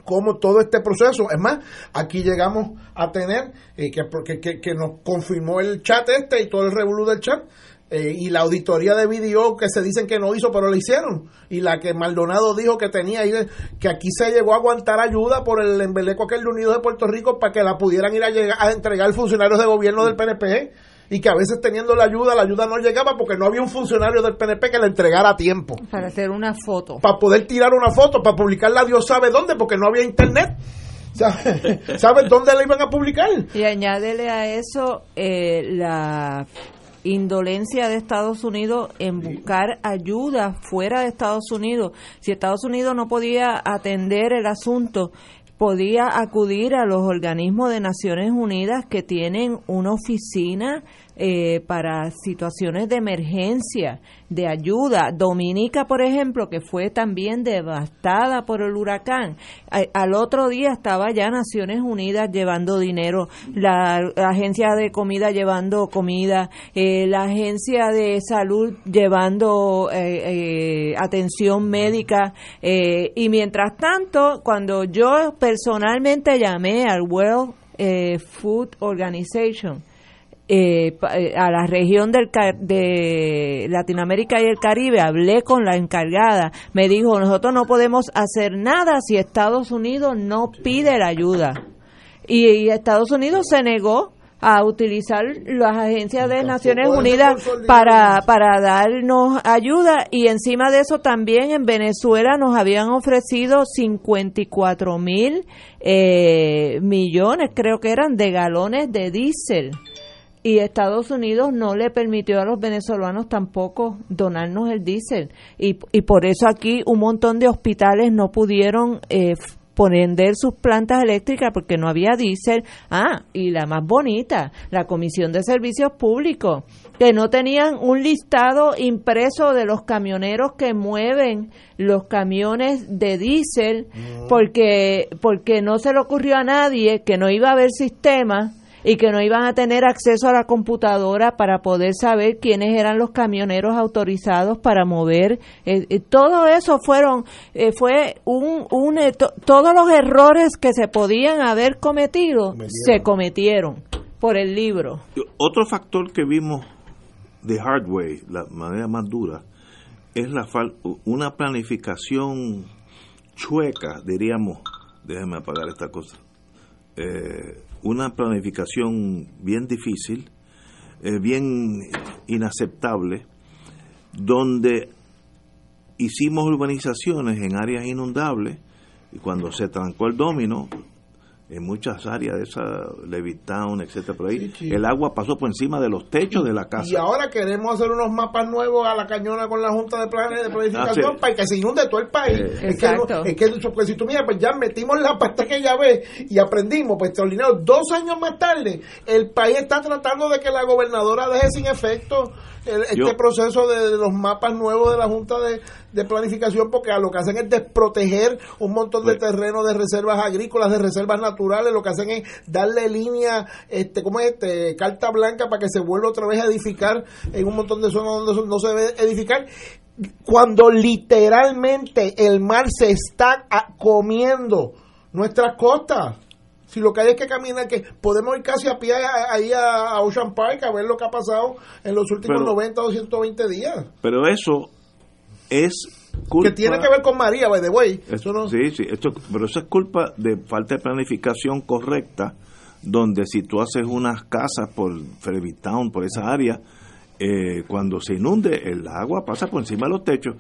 [SPEAKER 4] cómo todo este proceso, es más, aquí llegamos a tener, eh, que, que, que, nos confirmó el chat este y todo el revolú del chat, eh, y la auditoría de video que se dicen que no hizo, pero lo hicieron. Y la que Maldonado dijo que tenía, que aquí se llegó a aguantar ayuda por el embeleco aquel de Unidos de Puerto Rico para que la pudieran ir a, llegar, a entregar funcionarios de gobierno del PNP y que a veces teniendo la ayuda, la ayuda no llegaba porque no había un funcionario del PNP que la entregara a tiempo.
[SPEAKER 5] Para hacer una foto.
[SPEAKER 4] Para poder tirar una foto, para publicarla Dios sabe dónde, porque no había internet. ¿Sabes dónde la iban a publicar?
[SPEAKER 5] Y añádele a eso eh, la indolencia de Estados Unidos en buscar ayuda fuera de Estados Unidos. Si Estados Unidos no podía atender el asunto, podía acudir a los organismos de Naciones Unidas que tienen una oficina eh, para situaciones de emergencia, de ayuda. Dominica, por ejemplo, que fue también devastada por el huracán, al otro día estaba ya Naciones Unidas llevando dinero, la, agencia de comida llevando comida, eh, la agencia de salud llevando eh, atención médica y mientras tanto, cuando yo personalmente llamé al World Food Organization, eh, eh, a la región del, de Latinoamérica y el Caribe, hablé con la encargada, me dijo, nosotros no podemos hacer nada si Estados Unidos no pide la ayuda. Y, Estados Unidos se negó a utilizar las agencias de Naciones Unidas para, para darnos ayuda. Y encima de eso también en Venezuela nos habían ofrecido 54 mil eh, millones, creo que eran, de galones de diésel y Estados Unidos no le permitió a los venezolanos tampoco donarnos el diésel y, y por eso aquí un montón de hospitales no pudieron eh, poner sus plantas eléctricas porque no había diésel. Ah, y la más bonita, la Comisión de Servicios Públicos, que no tenían un listado impreso de los camioneros que mueven los camiones de diésel porque porque no se le ocurrió a nadie que no iba a haber sistema y que no iban a tener acceso a la computadora para poder saber quiénes eran los camioneros autorizados para mover. Eh, eh, todo eso fueron, eh, fue un, un todos los errores que se podían haber cometido se cometieron por el libro.
[SPEAKER 3] Otro factor que vimos de Hardway, la manera más dura, es la una planificación chueca, diríamos, déjeme apagar esta cosa, eh, una planificación bien difícil, eh, bien inaceptable, donde hicimos urbanizaciones en áreas inundables y cuando se trancó el domino, en muchas áreas de esa Levittown, etcétera, por ahí, el agua pasó por encima de los techos de la casa.
[SPEAKER 4] Y ahora queremos hacer unos mapas nuevos a la cañona con la Junta de Planes de Planificación ah, para que se inunde todo el país. Eh, es, que, es que, pues, si tú miras, pues ya metimos la pasta que ya ves y aprendimos, pues extraordinario. Dos años más tarde, el país está tratando de que la gobernadora deje sin efecto este proceso de, los mapas nuevos de la Junta de, Planificación, porque a lo que hacen es desproteger un montón de terrenos de reservas agrícolas, de reservas naturales, lo que hacen es darle línea, este, ¿cómo es? Este, carta blanca para que se vuelva otra vez a edificar en un montón de zonas donde no se debe edificar cuando literalmente el mar se está comiendo nuestras costas. Si lo que hay es que caminar, que podemos ir casi a pie ahí a, Ocean Park a ver lo que ha pasado en los últimos 90 o 120 días.
[SPEAKER 3] Pero eso es culpa.
[SPEAKER 4] Que tiene que ver con María, by the way. Eso no...
[SPEAKER 3] Sí, sí, esto, pero eso es culpa de falta de planificación correcta, donde si tú haces unas casas por Town, por esa área, eh, cuando se inunde, el agua pasa por encima de los techos.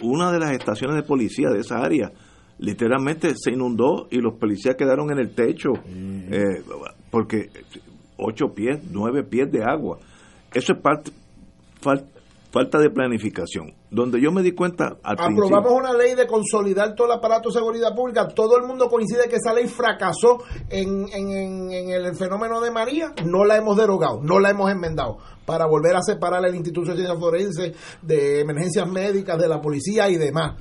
[SPEAKER 3] Una de las estaciones de policía de esa área literalmente se inundó y los policías quedaron en el techo eh, porque ocho pies, nueve pies de agua. Eso es parte, falta de planificación. Donde yo me di cuenta
[SPEAKER 4] Aprobamos una ley de consolidar todo el aparato de seguridad pública. Todo el mundo coincide que esa ley fracasó en, en, en el fenómeno de María. No la hemos derogado, no la hemos enmendado para volver a separar el Instituto de Ciencias Forenses de emergencias médicas, de la policía y demás.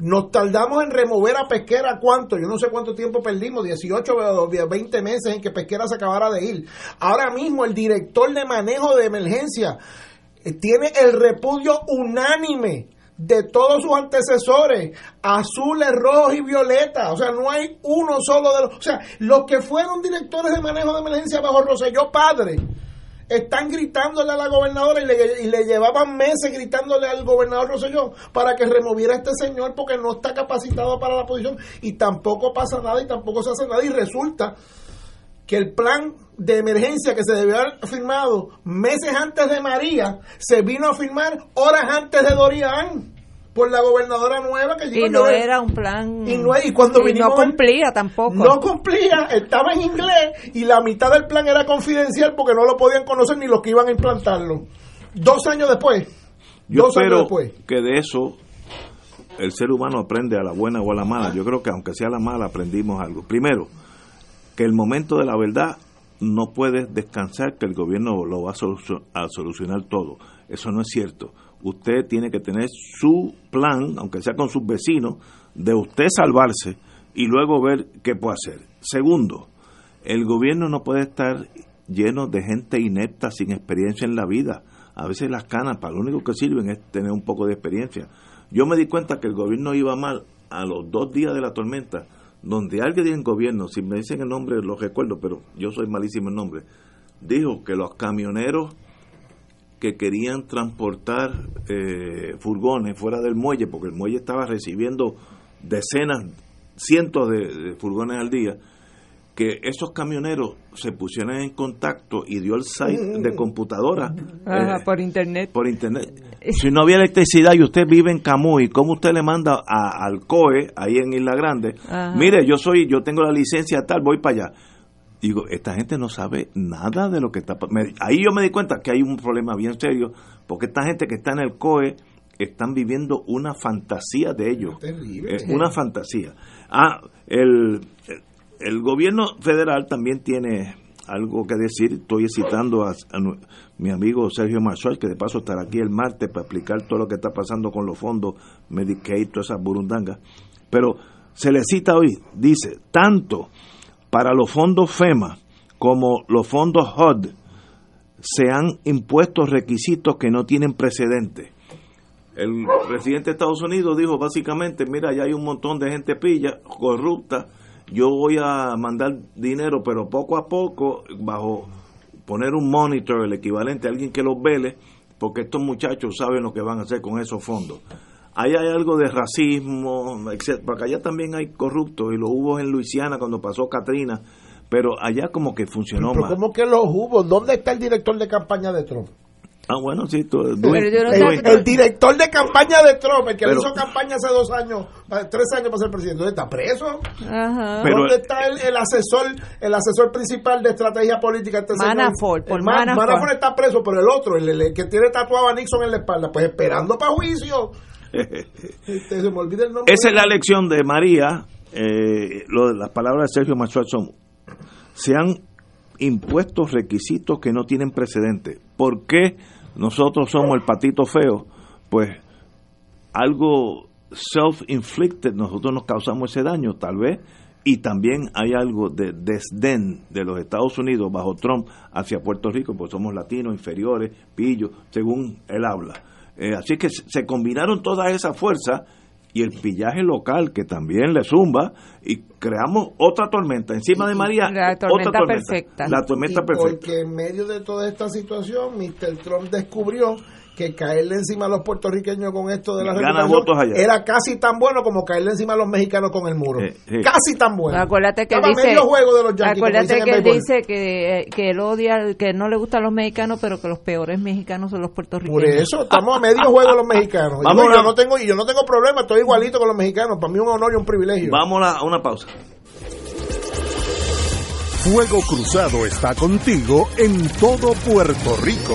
[SPEAKER 4] Nos tardamos en remover a Pesquera cuánto, yo no sé cuánto tiempo perdimos, 18 o 20 meses en que Pesquera se acabara de ir. Ahora mismo el director de manejo de emergencia tiene el repudio unánime de todos sus antecesores, azules, rojos y violetas. O sea, no hay uno solo de los. O sea, los que fueron directores de manejo de emergencia bajo Roselló Padre están gritándole a la gobernadora y le, y le llevaban meses gritándole al gobernador Rosselló para que removiera a este señor porque no está capacitado para la posición y tampoco pasa nada y tampoco se hace nada y resulta que el plan de emergencia que se debió haber firmado meses antes de María se vino a firmar horas antes de Dorian por la gobernadora nueva que llegó.
[SPEAKER 5] Y no era un plan.
[SPEAKER 4] Y no, y cuando
[SPEAKER 5] y
[SPEAKER 4] vinimos.
[SPEAKER 5] no cumplía tampoco.
[SPEAKER 4] No cumplía, estaba en inglés y la mitad del plan era confidencial porque no lo podían conocer ni los que iban a implantarlo. Dos años después.
[SPEAKER 3] Yo
[SPEAKER 4] dos años después.
[SPEAKER 3] que de eso el ser humano aprende a la buena o a la mala. Yo creo que aunque sea la mala aprendimos algo. Primero, que el momento de la verdad no puede descansar que el gobierno lo va a solucionar todo. Eso no es cierto. Usted tiene que tener su plan, aunque sea con sus vecinos, de usted salvarse y luego ver qué puede hacer. Segundo, el gobierno no puede estar lleno de gente inepta sin experiencia en la vida. A veces las canas para lo único que sirven es tener un poco de experiencia. Yo me di cuenta que el gobierno iba mal a los dos días de la tormenta, donde alguien en gobierno, si me dicen el nombre lo recuerdo, pero yo soy malísimo en nombre, dijo que los camioneros que querían transportar eh, furgones fuera del muelle, porque el muelle estaba recibiendo decenas, cientos de, de furgones al día, que esos camioneros se pusieran en contacto y dio el site de computadora
[SPEAKER 5] Ajá,
[SPEAKER 3] eh,
[SPEAKER 5] por internet.
[SPEAKER 3] por internet. Si no había electricidad y usted vive en Camuy, ¿cómo usted le manda a- al COE, ahí en Isla Grande?
[SPEAKER 5] Ajá.
[SPEAKER 3] Mire, yo soy, yo tengo la licencia tal, voy para allá. Digo, esta gente no sabe nada de lo que está pasando. Ahí yo me di cuenta que hay un problema bien serio, porque esta gente que está en el COE están viviendo una fantasía de ellos. Es una fantasía. Ah, el, el gobierno federal también tiene algo que decir. Estoy citando a, a mi amigo Sergio Marshall, que de paso estará aquí el martes para explicar todo lo que está pasando con los fondos Medicaid, todas esas burundangas. Pero se le cita hoy, dice, tanto para los fondos FEMA como los fondos HUD se han impuesto requisitos que no tienen precedentes. El presidente de Estados Unidos dijo básicamente, mira, ya hay un montón de gente pilla, corrupta, yo voy a mandar dinero, pero poco a poco, bajo poner un monitor, el equivalente a alguien que los vele, porque estos muchachos saben lo que van a hacer con esos fondos. Ahí hay algo de racismo, etc. Porque allá también hay corruptos, y lo hubo en Luisiana cuando pasó Katrina, pero allá como que funcionó
[SPEAKER 4] Pero
[SPEAKER 3] más.
[SPEAKER 4] ¿cómo que los hubo? ¿Dónde está el director de campaña de Trump?
[SPEAKER 3] Ah, bueno, sí, tú,
[SPEAKER 5] Pero
[SPEAKER 3] Dwayne-
[SPEAKER 5] yo no
[SPEAKER 4] El, director de campaña de Trump, el que le hizo campaña hace dos años, tres años para ser presidente, ¿dónde está preso?
[SPEAKER 5] Ajá.
[SPEAKER 3] Pero-
[SPEAKER 4] ¿Dónde está el, el asesor el asesor principal de estrategia política? Este señor?
[SPEAKER 5] Manafort, por
[SPEAKER 4] El Ma-
[SPEAKER 5] Manafort.
[SPEAKER 4] está preso, pero el otro, el, el que tiene tatuado a Nixon en la espalda, pues esperando para juicio. Este, se me olvida el nombre.
[SPEAKER 3] Esa es la lección de María. eh, lo de las palabras de Sergio Machuel son: se han impuesto requisitos que no tienen precedente. ¿Por qué nosotros somos el patito feo? Pues algo self-inflicted, nosotros nos causamos ese daño, tal vez. Y también hay algo de desdén de los Estados Unidos bajo Trump hacia Puerto Rico, pues somos latinos, inferiores, pillos, según él habla. Eh, así que se combinaron todas esas fuerzas y el pillaje local que también le zumba y creamos otra tormenta encima de María.
[SPEAKER 5] La tormenta
[SPEAKER 3] otra tormenta.
[SPEAKER 5] perfecta.
[SPEAKER 3] La tormenta
[SPEAKER 4] Y
[SPEAKER 3] perfecta.
[SPEAKER 4] Porque en medio de toda esta situación, Mr. Trump descubrió que caerle encima a los puertorriqueños con esto de la
[SPEAKER 3] Gana
[SPEAKER 4] recuperación
[SPEAKER 3] votos allá.
[SPEAKER 4] era casi tan bueno como caerle encima a los mexicanos con el muro.
[SPEAKER 3] Eh, sí.
[SPEAKER 4] Casi tan bueno.
[SPEAKER 5] Acuérdate que
[SPEAKER 4] Estaba
[SPEAKER 5] dice,
[SPEAKER 4] medio juego de los Yankees,
[SPEAKER 5] acuérdate que él dice que, que él odia, que no le gustan los mexicanos, pero que los peores mexicanos son los puertorriqueños.
[SPEAKER 4] Por eso estamos a medio juego de los mexicanos. Y
[SPEAKER 3] Vamos
[SPEAKER 4] yo,
[SPEAKER 3] a-
[SPEAKER 4] yo no tengo y yo no tengo problema, estoy igualito con los mexicanos. Para mí es un honor y un privilegio.
[SPEAKER 3] Vamos a una pausa.
[SPEAKER 6] Fuego Cruzado está contigo en todo Puerto Rico.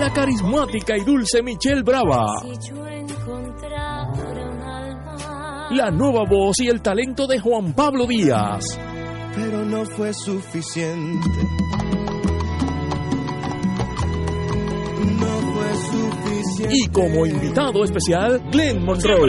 [SPEAKER 13] La carismática y dulce Michelle Brava. La nueva voz y el talento de Juan Pablo Díaz.
[SPEAKER 14] pero no fue suficiente. No fue suficiente.
[SPEAKER 13] Y como invitado especial, Glenn Monroy.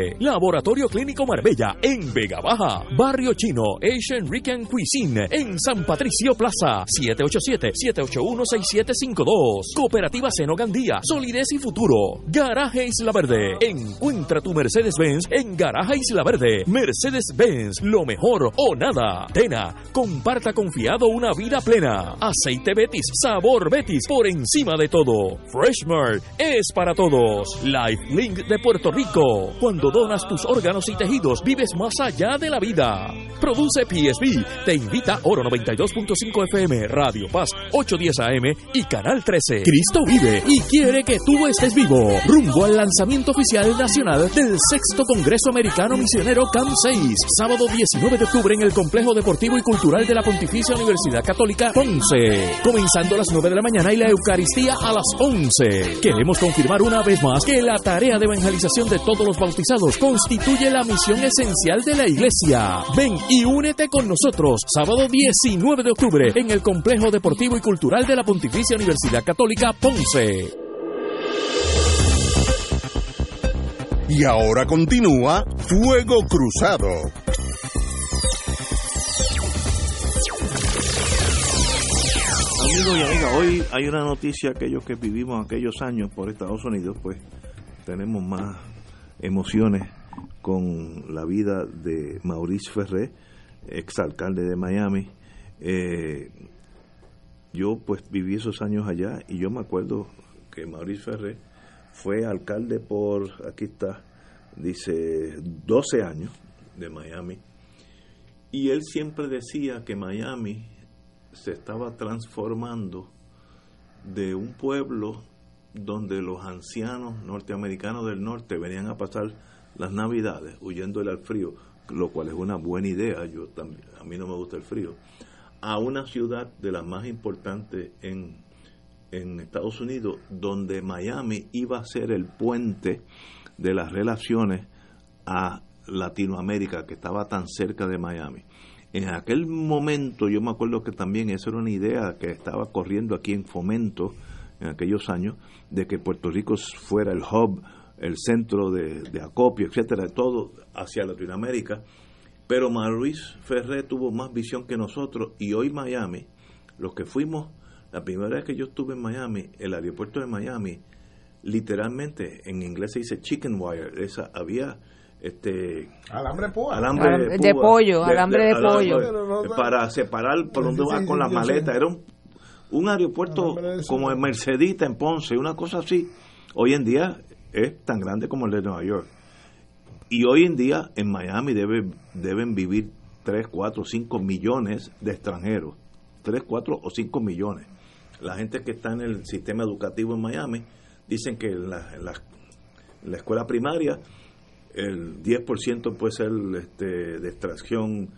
[SPEAKER 15] Laboratorio Clínico Marbella en Vega Baja. Barrio Chino, Asian Rican Cuisine en San Patricio Plaza. 787-781-6752. Cooperativa Seno Gandía, Solidez y Futuro. Garaje Isla Verde. Encuentra tu Mercedes-Benz en Garaje Isla Verde. Mercedes-Benz, lo mejor o nada. Tena, comparta confiado una vida plena. Aceite Betis, sabor Betis, por encima de todo. Freshmart es para todos. Life Link de Puerto Rico. Cuando donas tus órganos y tejidos, vives más allá de la vida. Produce PSB. Te invita Oro 92.5 FM, Radio Paz 810 AM y Canal 13. Cristo vive y quiere que tú estés vivo. Rumbo al lanzamiento oficial nacional del sexto Congreso Americano Misionero CAM 6. Sábado 19 de octubre en el Complejo Deportivo y Cultural de la Pontificia Universidad Católica Ponce. Comenzando a las 9 de la mañana y la Eucaristía a las 11. Queremos confirmar una vez más que la tarea de evangelización de todos los bautizados constituye la misión esencial de la Iglesia. Ven y únete con nosotros sábado 19 de octubre en el Complejo Deportivo y Cultural de la Pontificia Universidad Católica Ponce.
[SPEAKER 6] Y ahora continúa Fuego Cruzado.
[SPEAKER 3] Amigos y amigas, hoy hay una noticia, aquellos que vivimos aquellos años por Estados Unidos, pues tenemos más emociones con la vida de Maurice Ferré, exalcalde de Miami. Eh, yo pues viví esos años allá y yo me acuerdo que Maurice Ferré fue alcalde por, aquí está, dice 12 años de Miami. Y él siempre decía que Miami se estaba transformando de un pueblo donde los ancianos norteamericanos del norte venían a pasar las navidades huyéndole al frío, lo cual es una buena idea, yo también, a mí no me gusta el frío, a una ciudad de las más importantes en, en Estados Unidos, donde Miami iba a ser el puente de las relaciones a Latinoamérica, que estaba tan cerca de Miami. En aquel momento yo me acuerdo que también esa era una idea que estaba corriendo aquí en Fomento en aquellos años, de que Puerto Rico fuera el hub, el centro de, de acopio, etcétera, todo hacia Latinoamérica. Pero Maurice Ferré tuvo más visión que nosotros y hoy Miami, los que fuimos, la primera vez que yo estuve en Miami, el aeropuerto de Miami, literalmente en inglés se dice chicken wire, esa había este
[SPEAKER 4] alambre púa.
[SPEAKER 3] alambre
[SPEAKER 5] Alambre de
[SPEAKER 3] púa,
[SPEAKER 5] pollo, alambre de pollo.
[SPEAKER 3] para separar por donde vas con las maletas era un, un aeropuerto como el Mercedita en Ponce una cosa así hoy en día es tan grande como el de Nueva York. Y hoy en día en Miami debe, deben vivir 3, 4, 5 millones de extranjeros. 3, 4 o 5 millones. La gente que está en el sistema educativo en Miami dicen que en la, en la, en la escuela primaria el 10% puede ser este, de extracción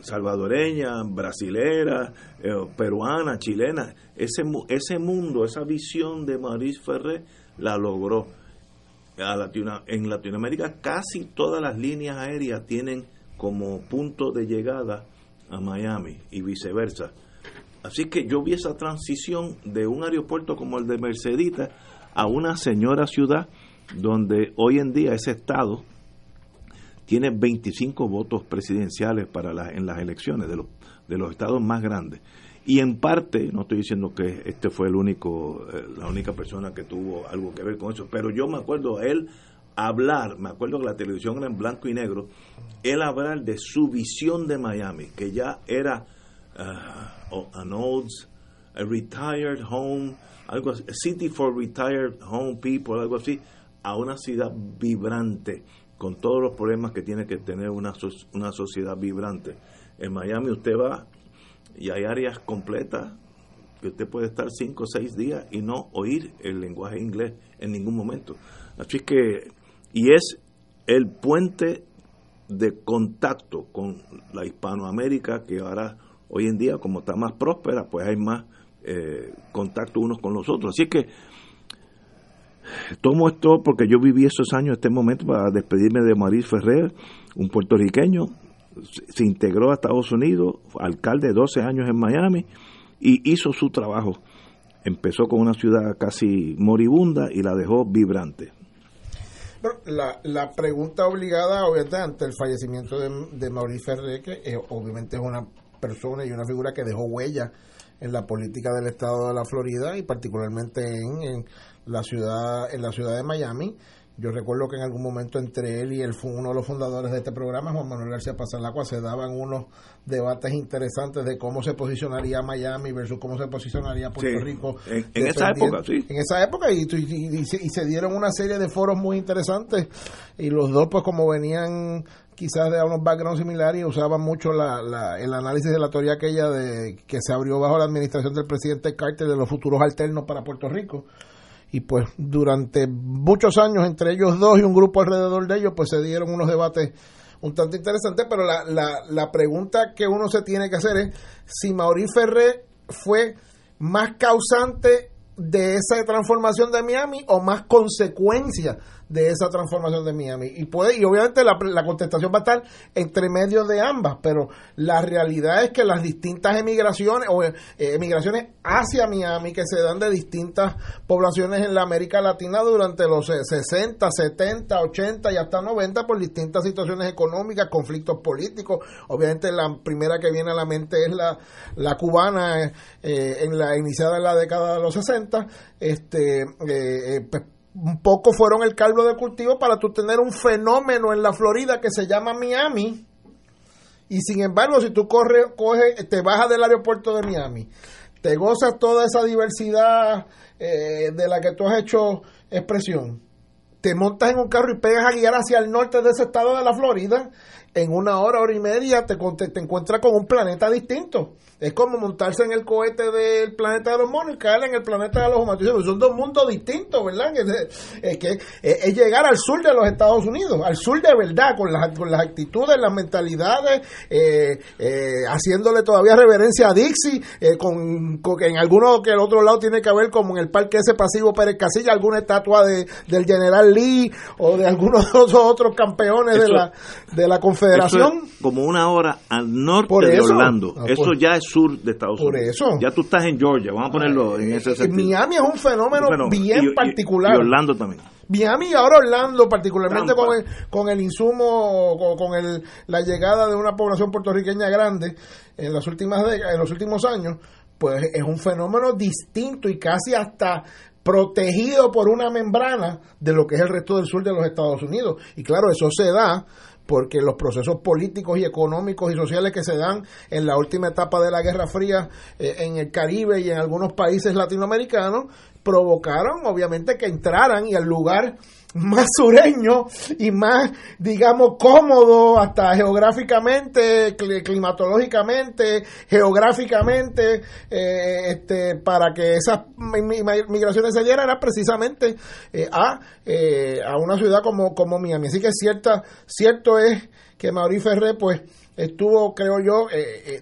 [SPEAKER 3] salvadoreña, brasilera, eh, peruana, chilena. Ese, ese mundo, esa visión de Maurice Ferré la logró. A Latino- en Latinoamérica casi todas las líneas aéreas tienen como punto de llegada a Miami y viceversa. Así que yo vi esa transición de un aeropuerto como el de Mercedita a una señora ciudad donde hoy en día ese estado tiene 25 votos presidenciales para la- en las elecciones de los, de los estados más grandes. Y en parte, no estoy diciendo que este fue el único, eh, la única persona que tuvo algo que ver con eso, pero yo me acuerdo a él hablar, me acuerdo que la televisión era en blanco y negro, él hablar de su visión de Miami, que ya era o- an old, a retired home, algo así, city for retired home people, algo así, a una ciudad vibrante, con todos los problemas que tiene que tener una, una sociedad vibrante. En Miami usted va y hay áreas completas que usted puede estar cinco o seis días y no oír el lenguaje inglés en ningún momento. Así que, y es el puente de contacto con la Hispanoamérica, que ahora, hoy en día, como está más próspera, pues hay más eh, contacto unos con los otros. Así que tomo esto porque yo viví esos años, este momento, para despedirme de Maurice Ferrer, un puertorriqueño, se integró a Estados Unidos, alcalde 12 años en Miami, y hizo su trabajo. Empezó con una ciudad casi moribunda y la dejó vibrante.
[SPEAKER 4] la, la pregunta obligada, obviamente, ante el fallecimiento de, de Maurice Ferrer, que eh, obviamente es una persona y una figura que dejó huella en la política del estado de la Florida y particularmente en, en la ciudad en la ciudad de Miami yo recuerdo que en algún momento entre él y el, uno de los fundadores de este programa, Juan Manuel García Pasalacua, se daban unos debates interesantes de cómo se posicionaría Miami versus cómo se posicionaría Puerto
[SPEAKER 3] Sí,
[SPEAKER 4] Rico.
[SPEAKER 3] en- en esa época, sí.
[SPEAKER 4] En esa época y, y- y se, y se dieron una serie de foros muy interesantes y los dos pues como venían quizás de unos backgrounds similares usaban mucho la, la- el análisis de la teoría aquella de que se abrió bajo la administración del presidente Carter de los futuros alternos para Puerto Rico y pues durante muchos años entre ellos dos y un grupo alrededor de ellos pues se dieron unos debates un tanto interesantes. Pero la, la, la pregunta que uno se tiene que hacer es si Maurice Ferré fue más causante de esa transformación de Miami o más consecuencia de esa transformación de Miami y puede y obviamente la, la contestación va a estar entre medio de ambas pero la realidad es que las distintas emigraciones o eh, emigraciones hacia Miami que se dan de distintas poblaciones en la América Latina durante los eh, 60, 70, 80 y hasta 90 por distintas situaciones económicas, conflictos políticos. Obviamente la primera que viene a la mente es la, la cubana eh, en la iniciada en la década de los 60. Este, eh, eh, pues, un poco fueron el caldo de cultivo para tú tener un fenómeno en la Florida que se llama Miami. Y sin embargo, si tú corres, coges, te bajas del aeropuerto de Miami, te gozas toda esa diversidad eh, de la que tú has hecho expresión, te montas en un carro y pegas a guiar hacia el norte de ese estado de la Florida, en una hora, hora y media te, te encuentras con un planeta distinto. Es como montarse en el cohete del planeta de los monos y caer en el planeta de los humanos. Son dos mundos distintos, ¿verdad? Es, es que es, es llegar al sur de los Estados Unidos, al sur de verdad, con las, con las actitudes, las mentalidades, eh, eh, haciéndole todavía reverencia a Dixie, eh, con, con que en alguno que el otro lado tiene que haber, como en el parque ese pasivo Pérez Casilla, alguna estatua de, del general Lee o de algunos de esos otros campeones de la, de la Confederación.
[SPEAKER 3] Como una hora al norte
[SPEAKER 4] Por
[SPEAKER 3] de
[SPEAKER 4] eso.
[SPEAKER 3] Orlando.
[SPEAKER 4] Ah,
[SPEAKER 3] eso
[SPEAKER 4] por-
[SPEAKER 3] ya es sur de Estados
[SPEAKER 4] Por
[SPEAKER 3] Unidos.
[SPEAKER 4] eso.
[SPEAKER 3] Ya tú estás en Georgia, vamos a ponerlo en ese sentido.
[SPEAKER 4] Miami es un fenómeno
[SPEAKER 3] Un fenómeno.
[SPEAKER 4] bien
[SPEAKER 3] Y- y-
[SPEAKER 4] particular.
[SPEAKER 3] Y Orlando también.
[SPEAKER 4] Miami y ahora Orlando, particularmente
[SPEAKER 3] Tampa.
[SPEAKER 4] con el, con el insumo, con, con el, la llegada de una población puertorriqueña grande en las últimas décadas, en los últimos años, pues es un fenómeno distinto y casi hasta protegido por una membrana de lo que es el resto del sur de los Estados Unidos. Y claro, eso se da porque los procesos políticos y económicos y sociales que se dan en la última etapa de la Guerra Fría eh, en el Caribe y en algunos países latinoamericanos provocaron obviamente que entraran y al lugar más sureño y más, digamos, cómodo hasta geográficamente, cli- climatológicamente, geográficamente, eh, este, para que esas mi- mi- migraciones se dieran era precisamente eh, a, eh, a una ciudad como, como Miami. Así que cierta, cierto es que Maurice Ferré, pues, estuvo, creo yo, eh,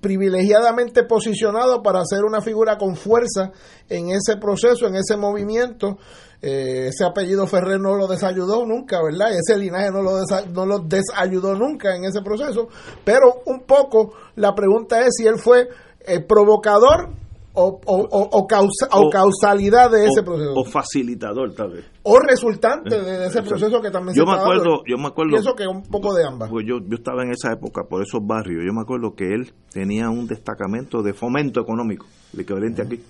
[SPEAKER 4] privilegiadamente posicionado para ser una figura con fuerza en ese proceso, en ese movimiento. Eh, ese apellido Ferrer no lo desayudó nunca, ¿verdad? Ese linaje no lo, no lo desayudó nunca en ese proceso. Pero un poco la pregunta es si él fue eh, provocador o, o, causa- o causalidad de ese proceso.
[SPEAKER 3] o facilitador, tal vez.
[SPEAKER 4] O resultante de, ese proceso que también
[SPEAKER 3] Yo
[SPEAKER 4] se
[SPEAKER 3] me acuerdo,
[SPEAKER 4] dando.
[SPEAKER 3] yo me acuerdo.
[SPEAKER 4] Pienso que un poco de ambas.
[SPEAKER 3] Pues yo, yo estaba en esa época por esos barrios. Yo me acuerdo que él tenía un destacamento de fomento económico, el equivalente aquí,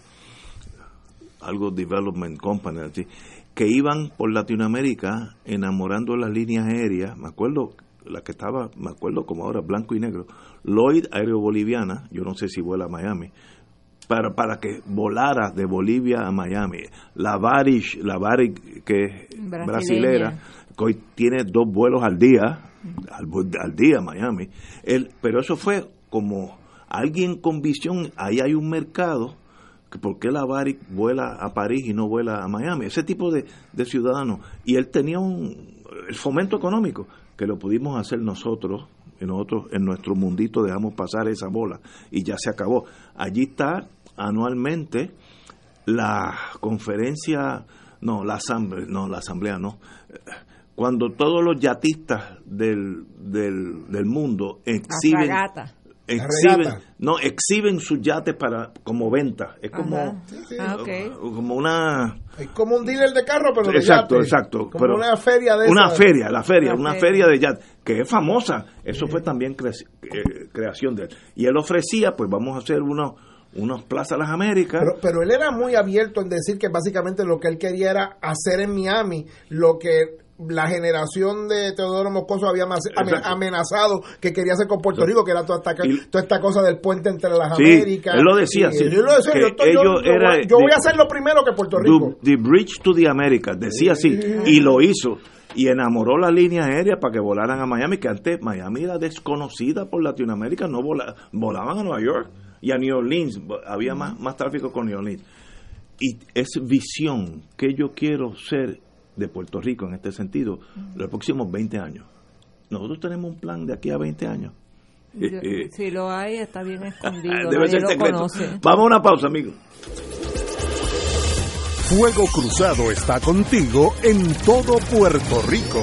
[SPEAKER 3] algo Development Company, así, que iban por Latinoamérica enamorando las líneas aéreas. Me acuerdo la que estaba, me acuerdo como ahora, blanco y negro. Lloyd Aéreo Boliviana, yo no sé si vuela a Miami, para, para que volara de Bolivia a Miami. La Varish, la Varish que es
[SPEAKER 5] Brasileña.
[SPEAKER 3] brasilera, que hoy tiene dos vuelos al día, al, día Miami. Él, pero eso fue como alguien con visión, ahí hay un mercado, ¿por qué la Varish vuela a París y no vuela a Miami? Ese tipo de, de ciudadanos. Y él tenía un, el fomento económico, que lo pudimos hacer nosotros, y nosotros en nuestro mundito dejamos pasar esa bola y ya se acabó. Allí está anualmente la conferencia, no, la asamblea, no, la asamblea no. Cuando todos los yatistas del, del, del mundo exhiben, exhiben no exhiben sus yates para como venta. Es como
[SPEAKER 5] Ah,
[SPEAKER 3] como una
[SPEAKER 4] Es como un dealer de carro, pero de
[SPEAKER 3] exacto
[SPEAKER 4] yate.
[SPEAKER 3] exacto
[SPEAKER 4] Como
[SPEAKER 3] pero
[SPEAKER 4] una feria de
[SPEAKER 3] una
[SPEAKER 4] esas.
[SPEAKER 3] feria la feria
[SPEAKER 4] Una
[SPEAKER 3] una
[SPEAKER 4] feria.
[SPEAKER 3] feria de yates que es famosa. Eso fue también cre- eh, creación de él. Y él ofrecía pues vamos a hacer unos unos Plaza Las Américas.
[SPEAKER 4] Pero, pero él era muy abierto en decir que básicamente lo que él quería era hacer en Miami lo que la generación de Teodoro Moscoso había amenazado que quería hacer con Puerto Rico, que era toda esta, toda esta cosa del puente entre las
[SPEAKER 3] Sí,
[SPEAKER 4] Américas.
[SPEAKER 3] él lo decía, sí,
[SPEAKER 4] lo decía, yo, estoy- yo-
[SPEAKER 3] ellos
[SPEAKER 4] yo
[SPEAKER 3] era
[SPEAKER 4] voy, yo voy a hacer lo primero que Puerto Rico.
[SPEAKER 3] The, the Bridge to the Americas, decía así, y lo hizo. Y enamoró la línea aérea para que volaran a Miami, que antes Miami era desconocida por Latinoamérica, no vola- volaban a Nueva York y a New Orleans, había más, más tráfico con New Orleans. Y es visión que yo quiero ser de Puerto Rico en este sentido los próximos 20 años. Nosotros tenemos un plan de aquí a 20 años. Eh,
[SPEAKER 5] Yo-
[SPEAKER 3] eh,
[SPEAKER 5] si lo hay, está bien escondido.
[SPEAKER 3] debe ser secreto. Vamos a una pausa, amigos.
[SPEAKER 6] Fuego Cruzado está contigo en todo Puerto Rico.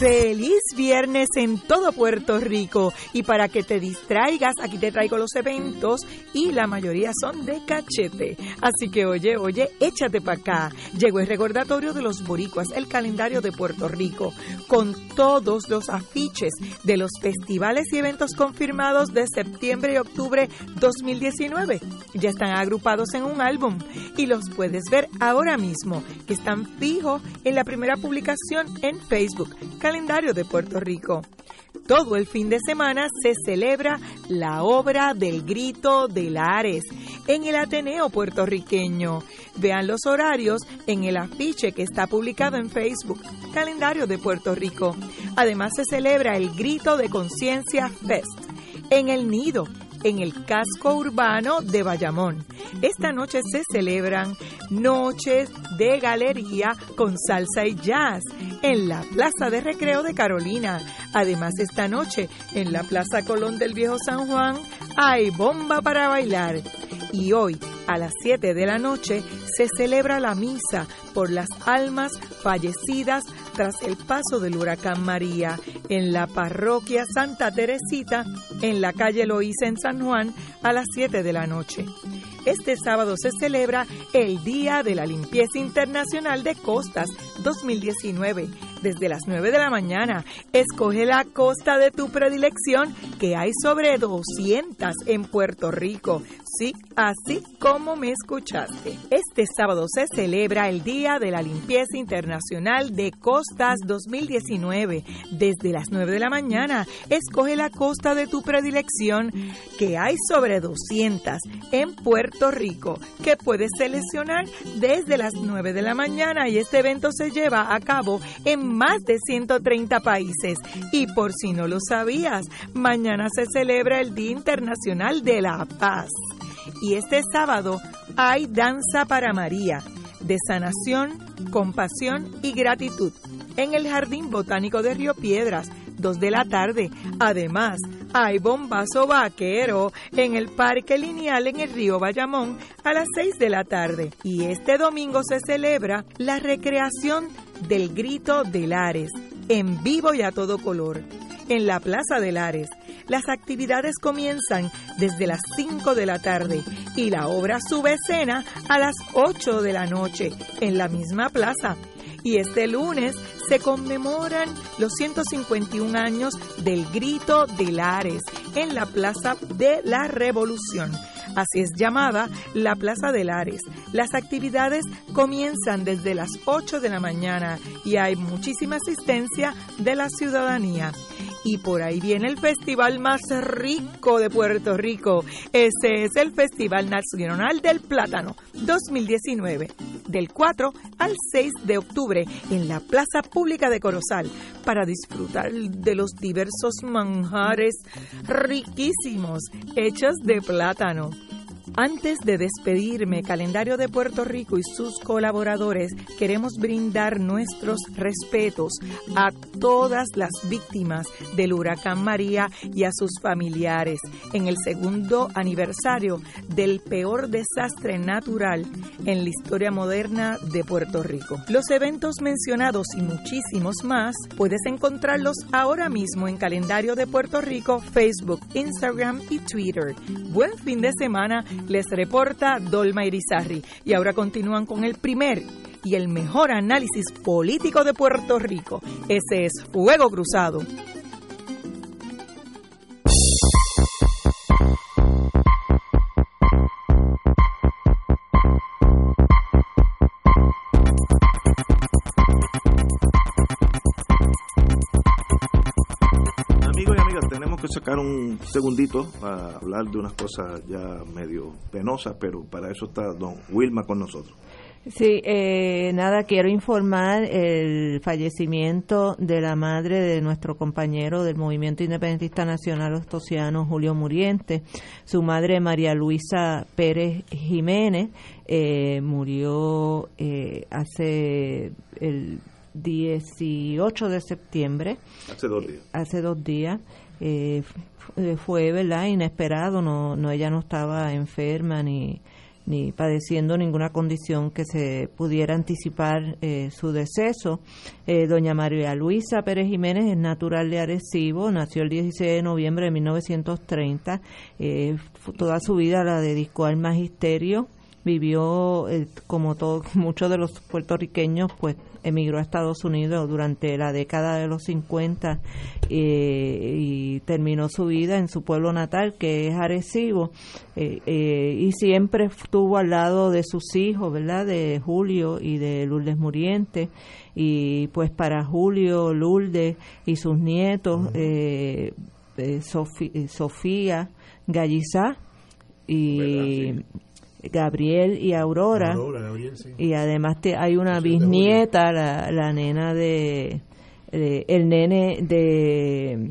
[SPEAKER 16] Feliz viernes en todo Puerto Rico y para que te distraigas aquí te traigo los eventos y la mayoría son de cachete. Así que oye, oye, échate para acá. Llegó el recordatorio de los boricuas, el calendario de Puerto Rico, con todos los afiches de los festivales y eventos confirmados de septiembre y octubre 2019. Ya están agrupados en un álbum y los puedes ver ahora mismo, que están fijos en la primera publicación en Facebook calendario de Puerto Rico. Todo el fin de semana se celebra la obra del Grito de Lares en el Ateneo puertorriqueño. Vean los horarios en el afiche que está publicado en Facebook, calendario de Puerto Rico. Además se celebra el Grito de Conciencia Fest en el Nido en el casco urbano de Bayamón. Esta noche se celebran noches de galería con salsa y jazz en la Plaza de Recreo de Carolina. Además, esta noche en la Plaza Colón del Viejo San Juan hay bomba para bailar. Y hoy, a las 7 de la noche, se celebra la misa por las almas fallecidas tras el paso del huracán María en la parroquia Santa Teresita, en la calle Loíza en San Juan, a las 7 de la noche. Este sábado se celebra el Día de la Limpieza Internacional de Costas 2019. Desde las 9 de la mañana, escoge la costa de tu predilección, que hay sobre 200 en Puerto Rico. Sí, así como me escuchaste. Este sábado se celebra el Día de la Limpieza Internacional de Costas 2019. Desde las 9 de la mañana, escoge la costa de tu predilección, que hay sobre 200 en Puerto Rico, que puedes seleccionar desde las 9 de la mañana y este evento se lleva a cabo en más de 130 países. Y por si no lo sabías, mañana se celebra el Día Internacional de la Paz. Y este sábado hay Danza para María, de sanación, compasión y gratitud, en el Jardín Botánico de Río Piedras, 2 de la tarde. Además, hay bombazo vaquero en el Parque Lineal en el río Bayamón a las 6 de la tarde. Y este domingo se celebra la recreación del Grito de Lares, en vivo y a todo color, en la Plaza de Lares. Las actividades comienzan desde las 5 de la tarde y la obra sube escena a las 8 de la noche en la misma plaza. Y este lunes se conmemoran los 151 años del Grito de Lares en la Plaza de la Revolución. Así es llamada la Plaza de Lares. Las actividades comienzan desde las 8 de la mañana y hay muchísima asistencia de la ciudadanía. Y por ahí viene el festival más rico de Puerto Rico. Ese es el Festival Nacional del Plátano 2019, del 4 al 6 de octubre en la Plaza Pública de Corozal, para disfrutar de los diversos manjares riquísimos hechos de plátano. Antes de despedirme, Calendario de Puerto Rico y sus colaboradores, queremos brindar nuestros respetos a todas las víctimas del huracán María y a sus familiares en el segundo aniversario del peor desastre natural en la historia moderna de Puerto Rico. Los eventos mencionados y muchísimos más puedes encontrarlos ahora mismo en Calendario de Puerto Rico, Facebook, Instagram y Twitter. Buen fin de semana les reporta Dolma Irizarri. Y ahora continúan con el primer y el mejor análisis político de Puerto Rico. Ese es Fuego Cruzado.
[SPEAKER 3] Sacar un segundito para hablar de unas cosas ya medio penosas, pero para eso está don Wilma con nosotros.
[SPEAKER 5] Sí, eh, nada, quiero informar el fallecimiento de la madre de nuestro compañero del Movimiento Independentista Nacional Ostosiano, Julio Muriente. Su madre, María Luisa Pérez Jiménez, eh, murió eh, hace el 18 de septiembre.
[SPEAKER 3] Hace dos días.
[SPEAKER 5] Hace dos días. Eh, fue, ¿verdad? Inesperado, no, no, ella no estaba enferma ni ni padeciendo ninguna condición que se pudiera anticipar eh, su deceso. Eh, doña María Luisa Pérez Jiménez es natural de Arecibo, nació el 16 de noviembre de 1930, eh, toda su vida la dedicó al magisterio, vivió eh, como todos muchos de los puertorriqueños pues emigró a Estados Unidos durante la década de los 50 eh, y terminó su vida en su pueblo natal que es Arecibo. Eh, eh, y siempre estuvo al lado de sus hijos verdad de Julio y de Lourdes Muriente. Y pues para Julio Lourdes y sus nietos eh, Sofía Gallizá y Gabriel y Aurora,
[SPEAKER 17] Aurora, Gabriel, sí.
[SPEAKER 5] y además te, hay una bisnieta la, la nena de, de- el nene de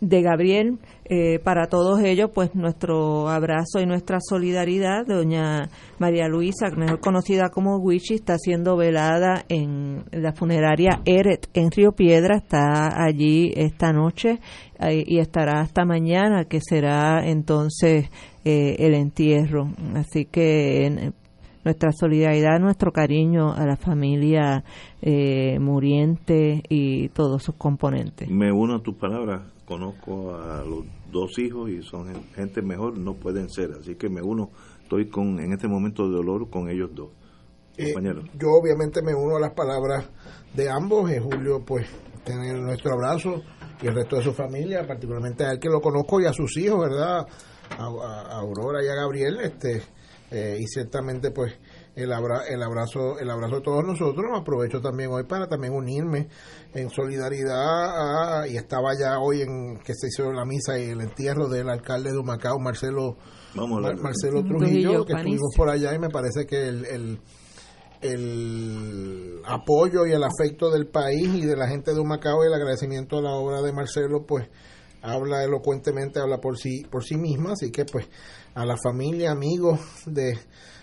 [SPEAKER 5] de Gabriel. Eh, para todos ellos, pues nuestro abrazo y nuestra solidaridad. Doña María Luisa, mejor conocida como Wichi, está siendo velada en la funeraria Eret en Río Piedra. Está allí esta noche eh, y estará hasta mañana, que será entonces eh, el entierro. Así que nuestra solidaridad, nuestro cariño a la familia eh, muriente y todos sus componentes.
[SPEAKER 3] Me uno a tus palabras, conozco a los dos hijos y son gente mejor, no pueden ser, así que me uno, estoy con en este momento de dolor con ellos dos.
[SPEAKER 4] Eh, yo obviamente me uno a las palabras de ambos, en Julio pues tener nuestro abrazo y el resto de su familia, particularmente a él que lo conozco y a sus hijos, ¿verdad? A, Aurora y a Gabriel, este eh, y ciertamente pues el, el abrazo el abrazo de todos nosotros aprovecho también hoy para también unirme en solidaridad y estaba ya hoy en que se hizo la misa y el entierro del alcalde de Humacao Marcelo Marcelo Trujillo, que estuvimos por allá y me parece que el, el, el apoyo y el afecto del país y de la gente de Humacao y el agradecimiento a la obra de Marcelo pues habla elocuentemente habla por sí por sí misma así que pues a la familia amigos de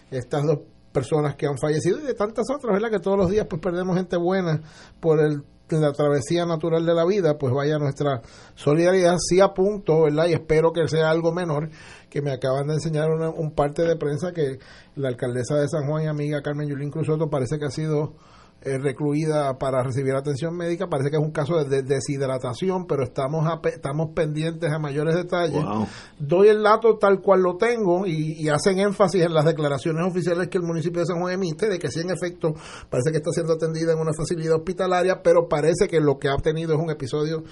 [SPEAKER 4] estas dos personas que han fallecido y de tantas otras, ¿verdad? Que todos los días pues perdemos gente buena por el la travesía natural de la vida, pues vaya nuestra solidaridad. Sí apunto, ¿verdad? Y espero que sea algo menor, que me acaban de enseñar un parte de prensa que la alcaldesa de San Juan y amiga Carmen Yulín Cruzoto parece que ha sido eh, recluida para recibir atención médica. Parece que es un caso de, deshidratación, pero estamos estamos pendientes a mayores detalles. Doy el dato tal cual lo tengo y, hacen énfasis en las declaraciones oficiales que el municipio de San Juan emite de que sí, en efecto, parece que está siendo atendida en una facilidad hospitalaria, pero parece que lo que ha tenido es un episodio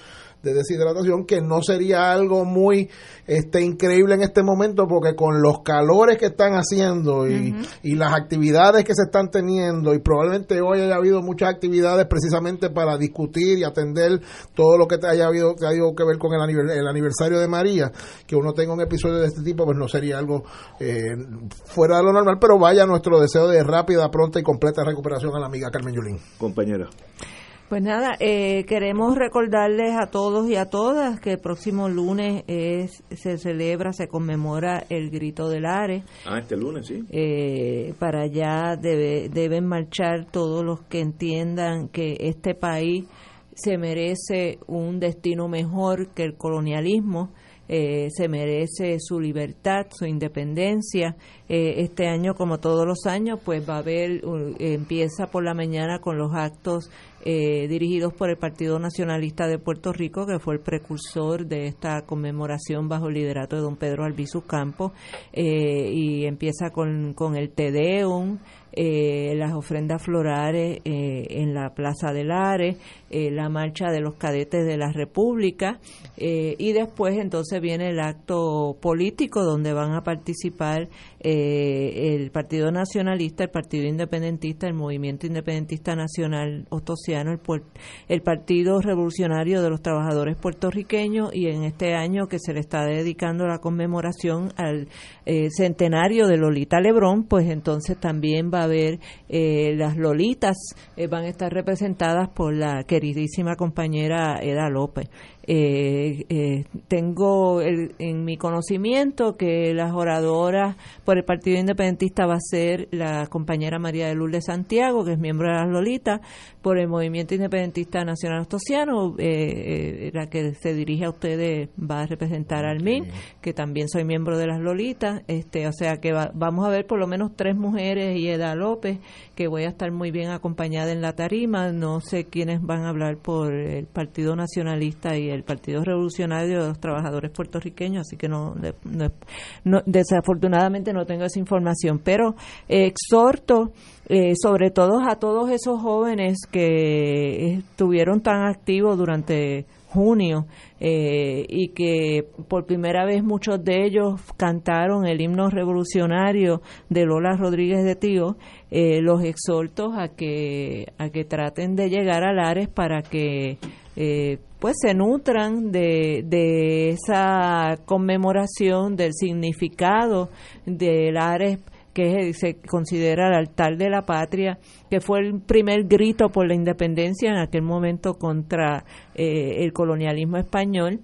[SPEAKER 4] de deshidratación que no sería algo muy este increíble en este momento porque con los calores que están haciendo y, y las actividades que se están teniendo y probablemente hoy haya habido muchas actividades precisamente para discutir y atender todo lo que haya habido que haya que ver con el, aniversario de María que uno tenga un episodio de este tipo pues no sería algo eh, fuera de lo normal pero vaya nuestro deseo de rápida pronta y completa recuperación a la amiga Carmen Yulín.
[SPEAKER 3] Compañera
[SPEAKER 5] pues nada, eh, queremos recordarles a todos y a todas que el próximo lunes es, se celebra, se conmemora el Grito del Are.
[SPEAKER 3] Ah, este lunes, sí.
[SPEAKER 5] Eh, para allá debe, deben marchar todos los que entiendan que este país se merece un destino mejor que el colonialismo. Eh, se merece su libertad, su independencia. este año, como todos los años, pues va a haber, empieza por la mañana con los actos eh, dirigidos por el Partido Nacionalista de Puerto Rico, que fue el precursor de esta conmemoración bajo el liderato de don Pedro Albizu Campos, eh, y empieza con, con el Tedeum, eh, las ofrendas florales eh, en la Plaza del Are, eh, la marcha de los cadetes de la República y después entonces viene el acto político donde van a participar el Partido Nacionalista, el Partido Independentista, el Movimiento Independentista Nacional El, el Partido Revolucionario de los Trabajadores Puertorriqueños y en este año que se le está dedicando la conmemoración al centenario de Lolita Lebrón, pues entonces también va a ver eh, las Lolitas, eh, van a estar representadas por la queridísima compañera Eda López. Eh, eh, tengo en mi conocimiento que las oradoras por el Partido Independentista va a ser la compañera María de Lourdes Santiago, que es miembro de las Lolitas, por el Movimiento Independentista Nacional Ostosiano, eh, eh, la que se dirige a ustedes va a representar al MIN, que también soy miembro de las Lolitas, este, o sea que vamos a ver por lo menos tres mujeres y Eda López, que voy a estar muy bien acompañada en la tarima, no sé quiénes van a hablar por el Partido Nacionalista y el Partido Revolucionario de los Trabajadores Puertorriqueños, así que no, desafortunadamente no tengo esa información, pero exhorto eh, sobre todo a todos esos jóvenes que estuvieron tan activos durante junio eh, y que por primera vez muchos de ellos cantaron el himno revolucionario de Lola Rodríguez de Tío, eh, los exhortos a que a que traten de llegar a Lares para que pues se nutran de, de esa conmemoración del significado de Lares que se considera el altar de la patria, que fue el primer grito por la independencia en aquel momento contra eh, el colonialismo español.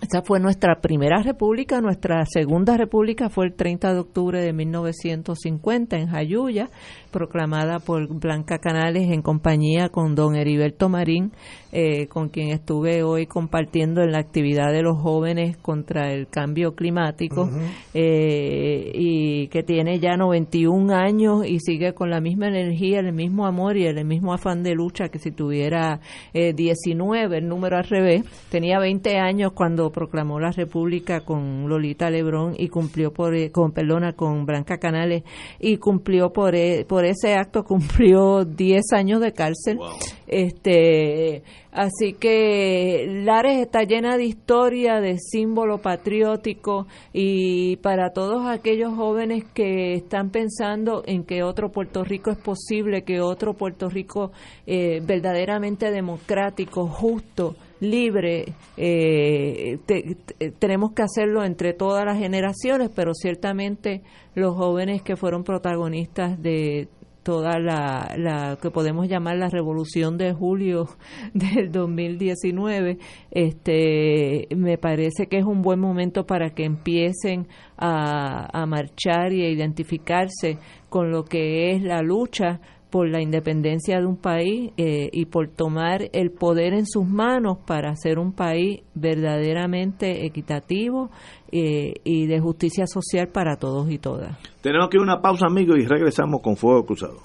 [SPEAKER 5] Esa fue nuestra primera república, nuestra segunda república fue el 30 de octubre de 1950 en Jayuya, proclamada por Blanca Canales en compañía con don Heriberto Marín, eh, con quien estuve hoy compartiendo en la actividad de los jóvenes contra el cambio climático eh, y que tiene ya 91 años y sigue con la misma energía, el mismo amor y el mismo afán de lucha que si tuviera eh, 19, el número al revés. Tenía 20 años cuando proclamó la República con Lolita Lebrón y cumplió por eh, con perdona con Blanca Canales y cumplió por eh, por ese acto cumplió 10 años de cárcel. Este, así que Lares está llena de historia, de símbolo patriótico y para todos aquellos jóvenes que están pensando en que otro Puerto Rico es posible, que otro Puerto Rico eh, verdaderamente democrático, justo, libre, eh, te- te- tenemos que hacerlo entre todas las generaciones, pero ciertamente los jóvenes que fueron protagonistas de toda la, la que podemos llamar la revolución de julio del 2019 este me parece que es un buen momento para que empiecen a, a marchar y a identificarse con lo que es la lucha por la independencia de un país eh, y por tomar el poder en sus manos para hacer un país verdaderamente equitativo eh, y de justicia social para todos y todas.
[SPEAKER 3] Tenemos que ir a una pausa, amigos, y regresamos con Fuego Cruzado.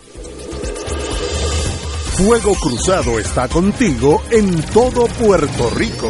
[SPEAKER 6] Fuego Cruzado está contigo en todo Puerto Rico.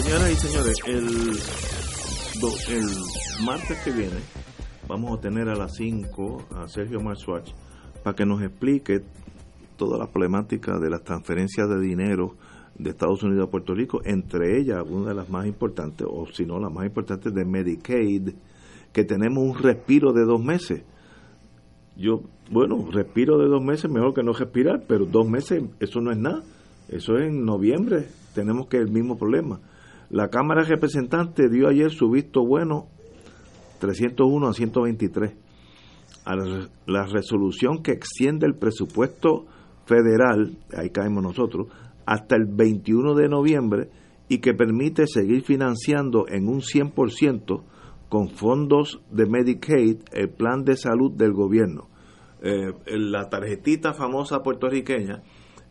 [SPEAKER 3] Señoras y señores, el, martes que viene vamos a tener a las 5 a Sergio Marswatch para que nos explique toda la problemática de las transferencias de dinero de Estados Unidos a Puerto Rico, entre ellas una de las más importantes, o si no la más importante, de Medicaid, que tenemos un respiro de dos meses. Yo, bueno, respiro de dos meses, mejor que no respirar, pero dos meses, eso no es nada. Eso es en noviembre, tenemos que el mismo problema. La Cámara de Representantes dio ayer su visto bueno 301 a 123 a la, resolución que extiende el presupuesto federal, ahí caemos nosotros, hasta el 21 de noviembre y que permite seguir financiando en un 100% con fondos de Medicaid el plan de salud del gobierno. Eh, la tarjetita famosa puertorriqueña,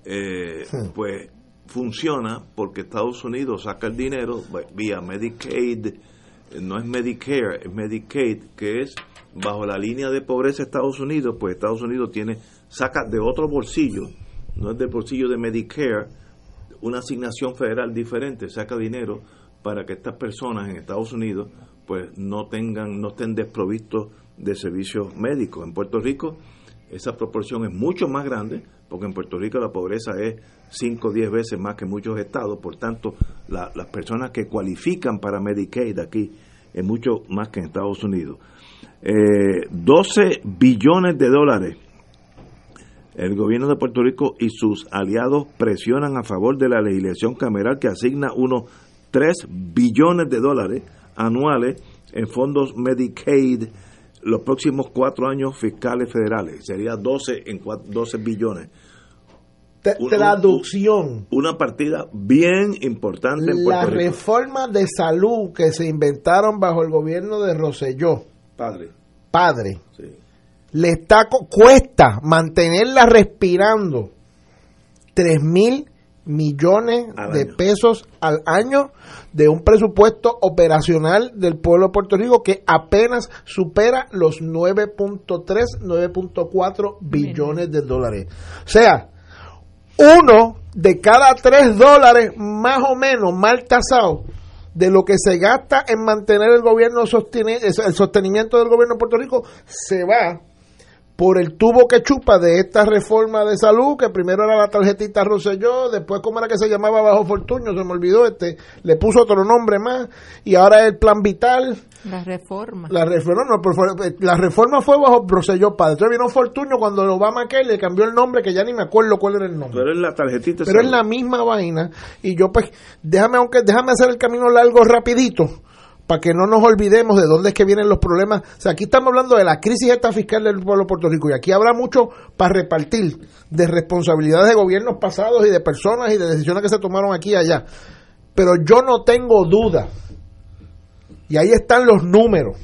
[SPEAKER 3] eh, pues funciona porque Estados Unidos saca el dinero vía Medicaid, eh, no es Medicare, es Medicaid, que es bajo la línea de pobreza de Estados Unidos, pues Estados Unidos tiene, saca de otro bolsillo, no es del bolsillo de Medicare, una asignación federal diferente, saca dinero para que estas personas en Estados Unidos pues no tengan, no estén desprovistos de servicios médicos. En Puerto Rico esa proporción es mucho más grande, porque en Puerto Rico la pobreza es 5 o 10 veces más que muchos estados, por tanto las personas que cualifican para Medicaid aquí es mucho más que en Estados Unidos. 12 eh, billones de dólares. El gobierno de Puerto Rico y sus aliados presionan a favor de la legislación cameral que asigna unos 3 billones de dólares anuales en fondos Medicaid los próximos cuatro años fiscales federales. Sería 12 en 12 billones.
[SPEAKER 4] Traducción.
[SPEAKER 3] Una partida bien importante en
[SPEAKER 4] Puerto La reforma de salud que se inventaron bajo el gobierno de Roselló.
[SPEAKER 3] Padre.
[SPEAKER 4] Padre. Le está, cuesta mantenerla respirando 3 mil millones de pesos al año de un presupuesto operacional del pueblo de Puerto Rico que apenas supera los 9.3, 9.4 billones de dólares. O sea, uno de cada tres dólares más o menos mal tasado de lo que se gasta en mantener el gobierno el sostenimiento del gobierno de Puerto Rico se va por el tubo que chupa de esta reforma de salud, que primero era la tarjetita Roselló, después como era que se llamaba Bajo Fortunio, se me olvidó, este, le puso otro nombre más, y ahora es el plan vital.
[SPEAKER 5] La reforma.
[SPEAKER 4] La reforma, no, la reforma fue bajo Roselló Padre. Entonces vino Fortunio cuando Obama que le cambió el nombre, que ya ni me acuerdo cuál era el nombre.
[SPEAKER 3] Pero es la tarjetita.
[SPEAKER 4] Pero es la misma vaina, y yo pues, déjame, aunque, déjame hacer el camino largo rapidito para que no nos olvidemos de dónde es que vienen los problemas. O sea, aquí estamos hablando de la crisis esta fiscal del pueblo de Puerto Rico y aquí habrá mucho para repartir de responsabilidades de gobiernos pasados y de personas y de decisiones que se tomaron aquí y allá. Pero yo no tengo duda, y ahí están los números,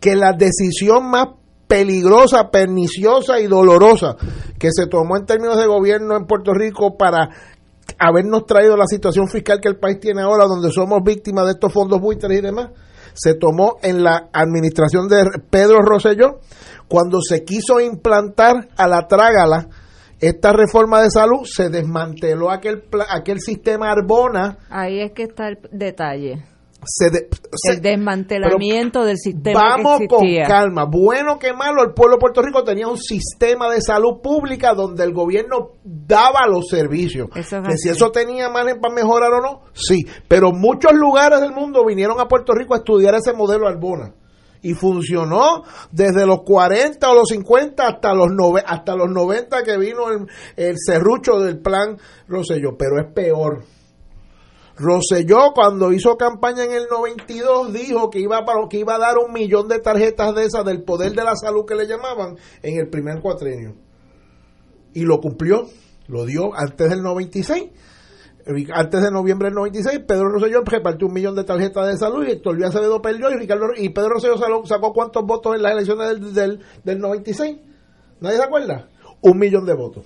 [SPEAKER 4] que la decisión más peligrosa, perniciosa y dolorosa que se tomó en términos de gobierno en Puerto Rico para habernos traído la situación fiscal que el país tiene ahora, donde somos víctimas de estos fondos buitres y demás, se tomó en la administración de Pedro Rosselló, cuando se quiso implantar a la trágala esta reforma de salud, se desmanteló aquel, aquel sistema Arbona.
[SPEAKER 5] Ahí es que está el detalle
[SPEAKER 4] se
[SPEAKER 5] el desmantelamiento del sistema
[SPEAKER 4] vamos con calma. Bueno que malo el pueblo de Puerto Rico tenía un sistema de salud pública donde el gobierno daba los servicios. Que si eso tenía margen para mejorar o no sí. Pero muchos lugares del mundo vinieron a Puerto Rico a estudiar ese modelo Arbona y funcionó desde los 40 o los 50 hasta los hasta los 90 que vino el, el serrucho del plan Rosselló. Pero es peor Roselló cuando hizo campaña en el 92 dijo que iba, para, que iba a dar un millón de tarjetas de esas del poder de la salud que le llamaban en el primer cuatrenio. Y lo cumplió, lo dio antes del 96. Antes de noviembre del 96, Pedro Rosselló repartió un millón de tarjetas de salud y Héctor Luis Acevedo perdió y, Ricardo, y Pedro Rosselló sacó, cuántos votos en las elecciones del, del, del 96. ¿Nadie se acuerda? Un millón de votos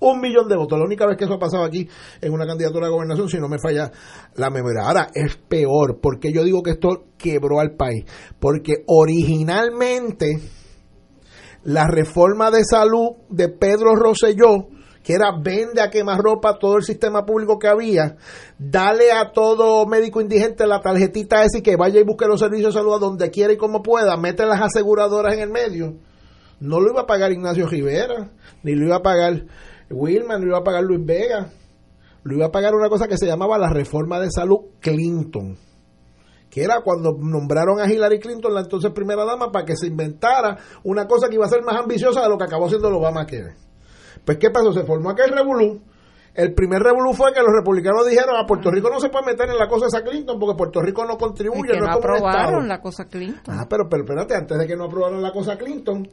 [SPEAKER 4] un millón de votos. La única vez que eso ha pasado aquí en una candidatura a gobernación, si no me falla la memoria. Ahora es peor, porque yo digo que esto quebró al país. Porque originalmente la reforma de salud de Pedro Rosselló, que era vende a quemarropa todo el sistema público que había, dale a todo médico indigente la tarjetita esa y que vaya y busque los servicios de salud a donde quiera y como pueda, mete las aseguradoras en el medio. No lo iba a pagar Ignacio Rivera, ni lo iba a pagar Wilman lo iba a pagar Luis Vega, lo iba a pagar una cosa que se llamaba la reforma de salud Clinton, que era cuando nombraron a Hillary Clinton, la entonces primera dama, para que se inventara una cosa que iba a ser más ambiciosa de lo que acabó siendo el Obamacare. Pues, ¿qué pasó? Se formó aquel revolú. El primer revolú fue que los republicanos dijeron a Puerto Rico no se puede meter en la cosa esa Clinton porque Puerto Rico no contribuye.
[SPEAKER 5] no, aprobaron la cosa Clinton.
[SPEAKER 4] Ah, pero, pero espérate, antes de que no aprobaran la cosa Clinton,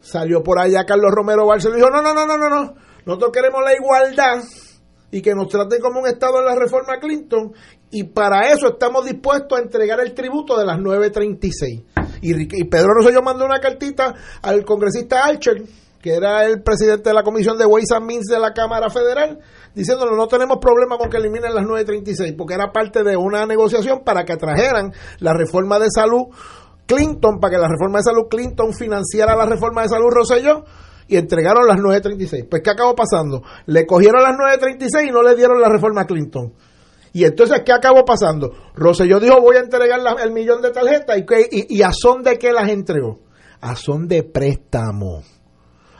[SPEAKER 4] salió por allá Carlos Romero Barceló y dijo, no, no, no, no, no, no, nosotros queremos la igualdad y que nos traten como un Estado en la reforma Clinton y para eso estamos dispuestos a entregar el tributo de las 936. Y, y Pedro Rosselló mandó una cartita al congresista Archer, que era el presidente de la Comisión de Ways and Means de la Cámara Federal, diciéndole no tenemos problema con que eliminen las 936, porque era parte de una negociación para que trajeran la reforma de salud Clinton, para que la reforma de salud Clinton financiara la reforma de salud Rosselló, y entregaron las 936. Pues, ¿qué acabó pasando? Le cogieron las 936 y no le dieron la reforma a Clinton. Y entonces, ¿qué acabó pasando? Rosselló dijo, voy a entregar el millón de tarjetas. ¿Y, y, a son de qué las entregó? A son de préstamo.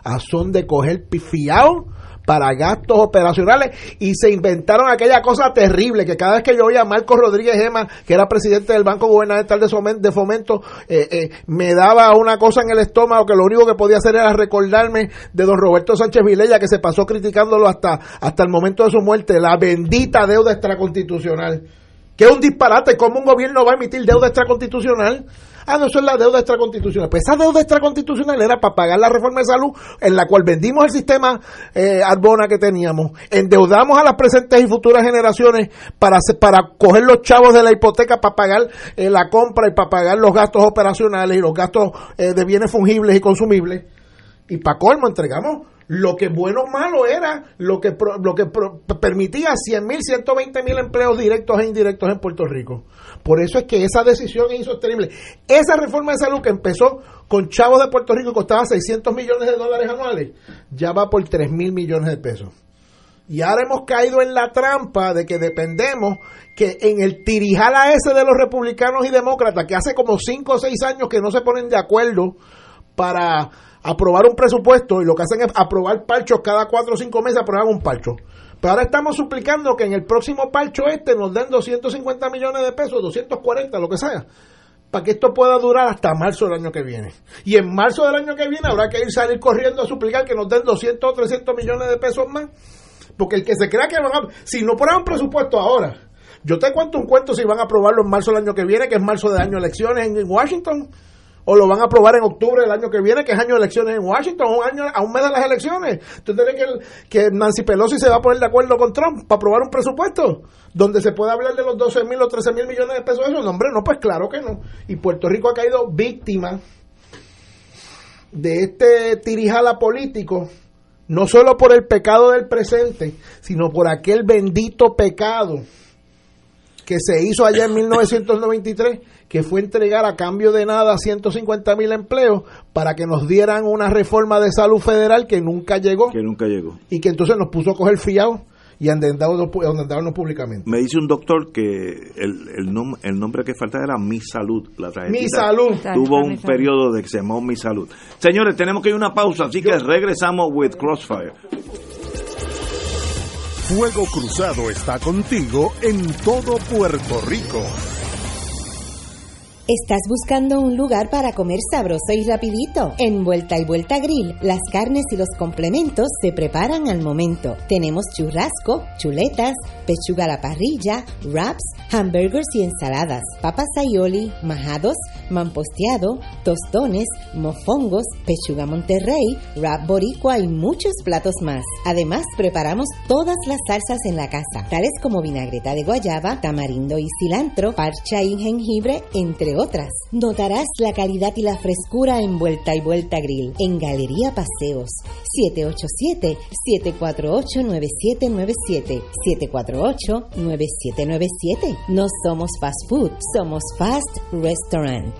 [SPEAKER 4] A son de coger pifiado para gastos operacionales y se inventaron aquella cosa terrible que cada vez que yo oía a Marcos Rodríguez Gema, que era presidente del Banco Gubernamental de Fomento, eh, eh, me daba una cosa en el estómago que lo único que podía hacer era recordarme de don Roberto Sánchez Vilella que se pasó criticándolo hasta, hasta el momento de su muerte, la bendita deuda extraconstitucional. Que es un disparate, ¿cómo un gobierno va a emitir deuda extraconstitucional? Ah, no, eso es la deuda extraconstitucional. Pues esa deuda extraconstitucional era para pagar la reforma de salud en la cual vendimos el sistema eh, Arbona que teníamos. Endeudamos a las presentes y futuras generaciones para, para coger los chavos de la hipoteca para pagar eh, la compra y para pagar los gastos operacionales y los gastos eh, de bienes fungibles y consumibles. Y para colmo entregamos lo que bueno o malo era lo que, lo que permitía 100 mil, 120 mil empleos directos e indirectos en Puerto Rico. Por eso es que esa decisión es insostenible. Esa reforma de salud que empezó con chavos de Puerto Rico y costaba 600 millones de dólares anuales, ya va por 3 mil millones de pesos. Y ahora hemos caído en la trampa de que dependemos que en el tirijala ese de los republicanos y demócratas, que hace como 5 o 6 años que no se ponen de acuerdo para aprobar un presupuesto y lo que hacen es aprobar parchos cada 4 o 5 meses, aprobar un parcho. Pero ahora estamos suplicando que en el próximo parcho este nos den 250 millones de pesos, 240, lo que sea, para que esto pueda durar hasta marzo del año que viene. Y en marzo del año que viene habrá que ir salir corriendo a suplicar que nos den 200 o 300 millones de pesos más. Porque el que se crea que van a... Si no ponen un presupuesto ahora, yo te cuento un cuento si van a aprobarlo en marzo del año que viene, que es marzo de año elecciones en Washington o lo van a aprobar en octubre del año que viene, que es año de elecciones en Washington, un año, a un mes de las elecciones. ¿Tú crees que, que Nancy Pelosi se va a poner de acuerdo con Trump para aprobar un presupuesto donde se puede hablar de los 12 mil o 13 mil millones de pesos? Eso, no, hombre, no, pues claro que no. Y Puerto Rico ha caído víctima de este tirijala político, no solo por el pecado del presente, sino por aquel bendito pecado que se hizo allá en 1993 que fue entregar a cambio de nada 150 mil empleos para que nos dieran una reforma de salud federal que nunca llegó.
[SPEAKER 3] Que nunca llegó.
[SPEAKER 4] Y que entonces nos puso a coger fiado y a endeudarnos públicamente.
[SPEAKER 3] Me dice un doctor que el, el, el nombre que falta era Mi Salud. La
[SPEAKER 4] Mi Salud.
[SPEAKER 3] Tuvo un periodo de que se llamó Mi Salud. Señores, tenemos que ir a una pausa, así que regresamos with Crossfire.
[SPEAKER 6] Fuego Cruzado está contigo en todo Puerto Rico.
[SPEAKER 7] ¿Estás buscando un lugar para comer sabroso y rapidito? En Vuelta y Vuelta Grill, las carnes y los complementos se preparan al momento. Tenemos churrasco, chuletas, pechuga a la parrilla, wraps, hamburgers y ensaladas, papas aioli, majados, mamposteado, tostones, mofongos, pechuga monterrey, wrap boricua y muchos platos más. Además, preparamos todas las salsas en la casa, tales como vinagreta de guayaba, tamarindo y cilantro, parcha y jengibre, entre otras. Notarás la calidad y la frescura en Vuelta y Vuelta Grill en Galería Paseos 787-748-9797 748-9797 No somos fast food, somos fast restaurant.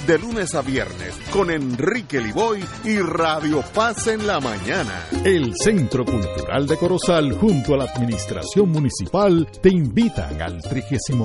[SPEAKER 6] de lunes a viernes con Enrique Liboy y Radio Paz en la mañana.
[SPEAKER 12] El Centro Cultural de Corozal junto a la Administración Municipal te invitan al 36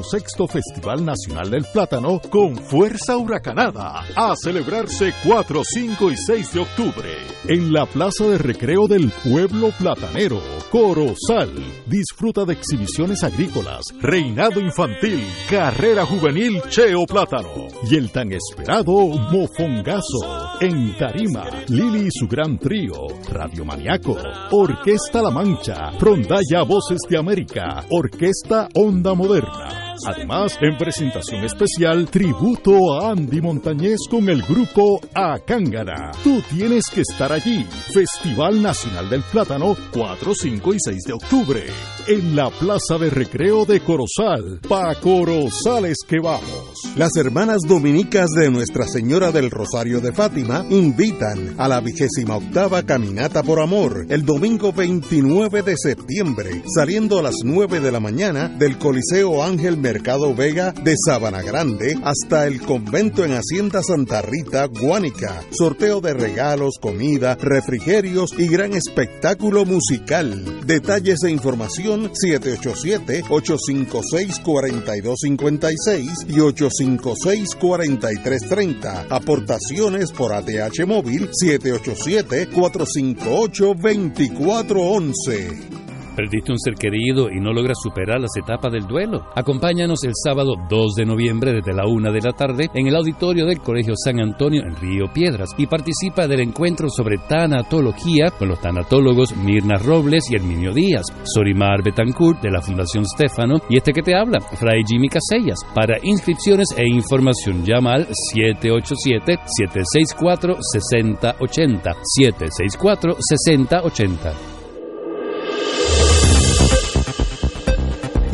[SPEAKER 12] Festival Nacional del Plátano con fuerza huracanada a celebrarse 4, 5 y 6 de octubre en la Plaza de Recreo del Pueblo Platanero, Corozal. Disfruta de exhibiciones agrícolas, reinado infantil, carrera juvenil Cheo Plátano y el tan esperado Mofongazo. En Tarima, Lili y su gran trío, Radio Maniaco, Orquesta La Mancha, Frondalla Voces de América, Orquesta Onda Moderna. Además, en presentación especial, tributo a Andy Montañez con el grupo Acángara. Tú tienes que estar allí. Festival Nacional del Plátano, 4, 5 y 6 de octubre. En la Plaza de Recreo de Corozal. Pa Corozales que vamos.
[SPEAKER 6] Las hermanas dominicas de Nuestra Señora del Rosario de Fátima invitan a la vigésima octava Caminata por Amor el domingo 29 de septiembre, saliendo a las 9 de la mañana del Coliseo Ángel Mercado Vega de Sabana Grande hasta el convento en Hacienda Santa Rita, Guánica. Sorteo de regalos, comida, refrigerios y gran espectáculo musical. Detalles e información 787-856-4256 y 856-4330. Aportaciones por ATH móvil 787-458-2411.
[SPEAKER 18] ¿Perdiste un ser querido y no logras superar las etapas del duelo? Acompáñanos el sábado 2 de noviembre desde la 1 de la tarde en el auditorio del Colegio San Antonio en Río Piedras y participa del encuentro sobre tanatología con los tanatólogos Mirna Robles y Herminio Díaz, Sorimar Betancourt de la Fundación Stefano y este que te habla, Fray Jimmy Casellas. Para inscripciones e información llama al 787-764-6080. 764-6080.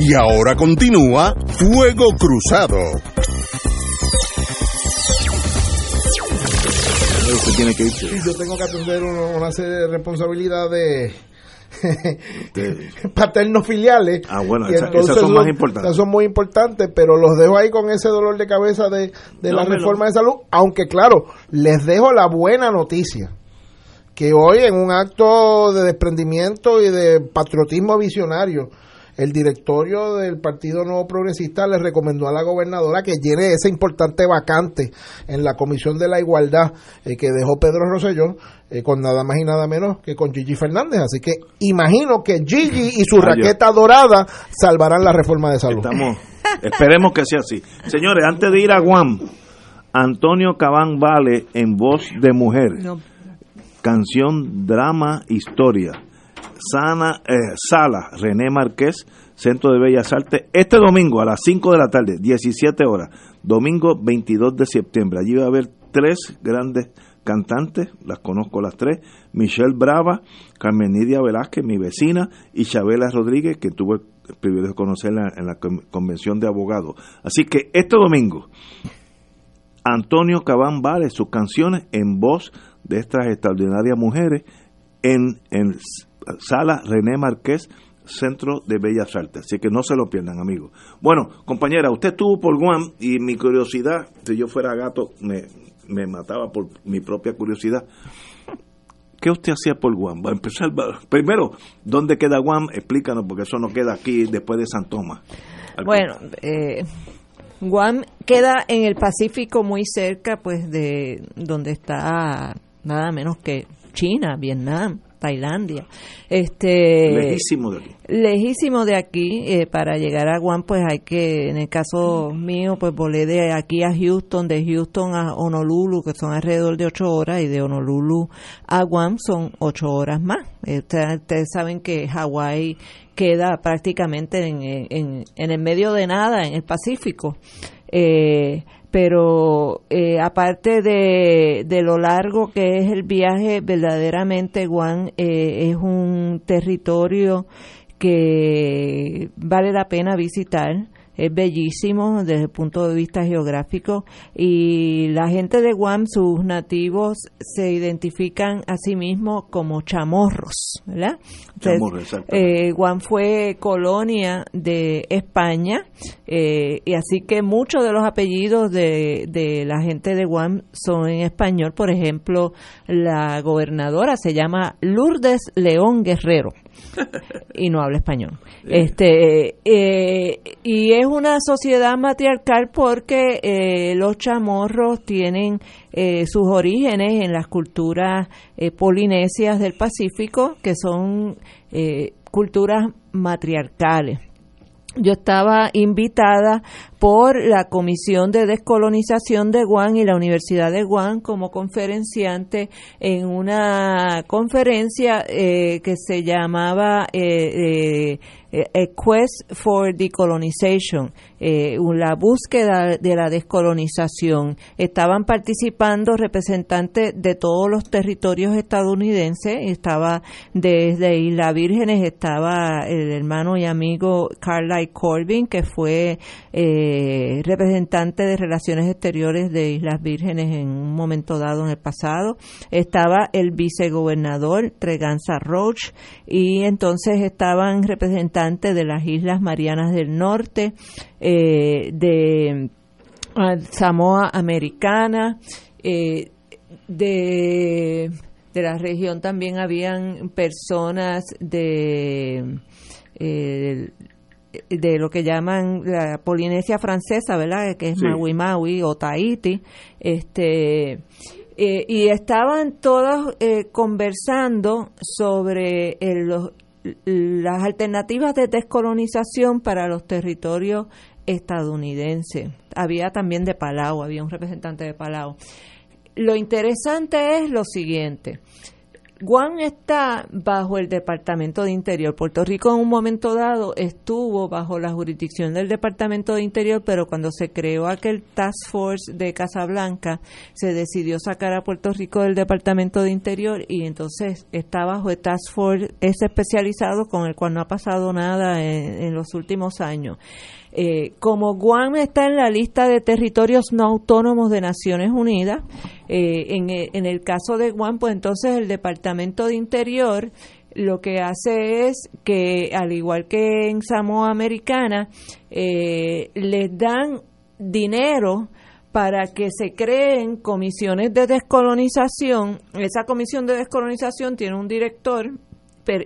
[SPEAKER 6] Y ahora continúa Fuego Cruzado.
[SPEAKER 3] tiene que
[SPEAKER 4] Yo tengo que atender una, serie de responsabilidades paterno-filiales.
[SPEAKER 3] Ah, bueno,
[SPEAKER 4] que
[SPEAKER 3] esa-
[SPEAKER 4] entonces
[SPEAKER 3] esas son más importantes.
[SPEAKER 4] esas son muy importantes, pero los dejo ahí con ese dolor de cabeza de, de la reforma de salud, aunque claro, les dejo la buena noticia que hoy en un acto de desprendimiento y de patriotismo visionario, el directorio del Partido Nuevo Progresista le recomendó a la gobernadora que llene esa importante vacante en la Comisión de la Igualdad eh, que dejó Pedro Rosselló eh, con nada más y nada menos que con Gigi Fernández. Así que imagino que Gigi y su raqueta dorada salvarán la reforma de salud.
[SPEAKER 3] Estamos, esperemos que sea así. Señores, antes de ir a Guam, Antonio Cabán Vale en voz de mujer. Canción, drama, historia. Sana, eh, Sala, René Márquez, Centro de Bellas Artes, este domingo a las 5 de la tarde, 17 horas, domingo 22 de septiembre. Allí va a haber tres grandes cantantes, las conozco las tres, Michelle Brava, Carmen Nidia Velázquez, mi vecina, y Chabela Rodríguez, que tuve el privilegio de conocerla en la con- convención de abogados. Así que este domingo, Antonio Cabán Vale, sus canciones en voz de estas extraordinarias mujeres en, en Sala René Marqués, Centro de Bellas Artes. Así que no se lo pierdan, amigos. Bueno, compañera, usted estuvo por Guam y mi curiosidad, si yo fuera gato, me, me mataba por mi propia curiosidad. ¿Qué usted hacía por Guam? Va a empezar, primero, ¿dónde queda Guam? Explícanos, porque eso no queda aquí después de San Tomás.
[SPEAKER 5] Bueno, eh, Guam queda en el Pacífico muy cerca, pues, de donde está nada menos que China, Vietnam, Tailandia. Este,
[SPEAKER 3] Lejísimo de aquí.
[SPEAKER 5] lejísimo de aquí eh, para llegar a Guam pues hay que en el caso mío pues volé de aquí a Houston de Houston a Honolulu que son alrededor de ocho horas y de Honolulu a Guam son ocho horas más Eh, ustedes, ustedes saben que Hawái queda prácticamente en, en, en el medio de nada en el Pacífico eh, pero eh, aparte de, de lo largo que es el viaje, verdaderamente Guam eh, es un territorio que vale la pena visitar. Es bellísimo desde el punto de vista geográfico y la gente de Guam, sus nativos, se identifican a sí mismos como chamorros, ¿verdad? eh, Guam fue colonia de España eh, y así que muchos de los apellidos de, de la gente de Guam son en español. Por ejemplo, la gobernadora se llama Lourdes León Guerrero y no habla español. Este eh, y es una sociedad matriarcal porque eh, los chamorros tienen eh, sus orígenes en las culturas polinesias del Pacífico, que son culturas matriarcales. Yo estaba invitada por la Comisión de Descolonización de Guam y la Universidad de Guam como conferenciante en una conferencia eh, que se llamaba eh, eh, Quest for Decolonization, la búsqueda de la descolonización. Estaban participando representantes de todos los territorios estadounidenses, estaba desde Isla Vírgenes, estaba el hermano y amigo Carly Corbin, que fue eh, representante de Relaciones Exteriores de Islas Vírgenes en un momento dado en el pasado. Estaba el vicegobernador Treganza Roach y entonces estaban representantes de las Islas Marianas del Norte, eh, de ah, Samoa Americana, eh, de de la región también habían personas de de lo que llaman la Polinesia francesa, ¿verdad? Que es Maui Maui o Tahiti, este eh, y estaban todos eh, conversando sobre las alternativas de descolonización para los territorios estadounidenses. Había también de Palau, había un representante de Palau. Lo interesante es lo siguiente. Guam está bajo el Departamento de Interior. Puerto Rico en un momento dado estuvo bajo la jurisdicción del Departamento de Interior, pero cuando se creó aquel Task Force de Casablanca, se decidió sacar a Puerto Rico del Departamento de Interior y entonces está bajo el Task Force ese especializado con el cual no ha pasado nada en los últimos años. Eh, como Guam está en la lista de territorios no autónomos de Naciones Unidas, eh, eh, en, el caso de Guam, pues entonces el Departamento de Interior lo que hace es que, al igual que en Samoa Americana, les dan dinero para que se creen comisiones de descolonización. Esa comisión de descolonización tiene un director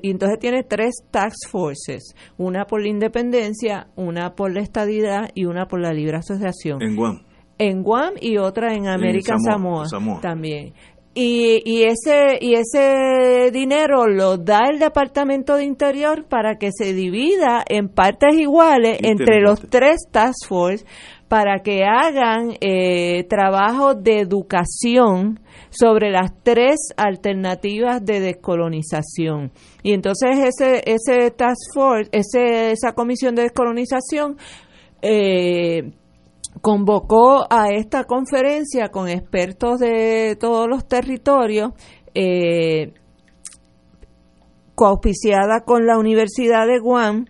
[SPEAKER 5] y entonces tiene tres task forces, una por la independencia, una por la estadidad y una por la libre asociación.
[SPEAKER 3] En Guam.
[SPEAKER 5] En Guam y otra en América Samoa, también. Y, y, ese y ese dinero lo da el Departamento de Interior para que se divida en partes iguales entre los tres task force para que hagan eh, trabajo de educación sobre las tres alternativas de descolonización. Y entonces ese, ese task force, ese, esa comisión de descolonización, eh, convocó a esta conferencia con expertos de todos los territorios, eh, coauspiciada con la Universidad de Guam,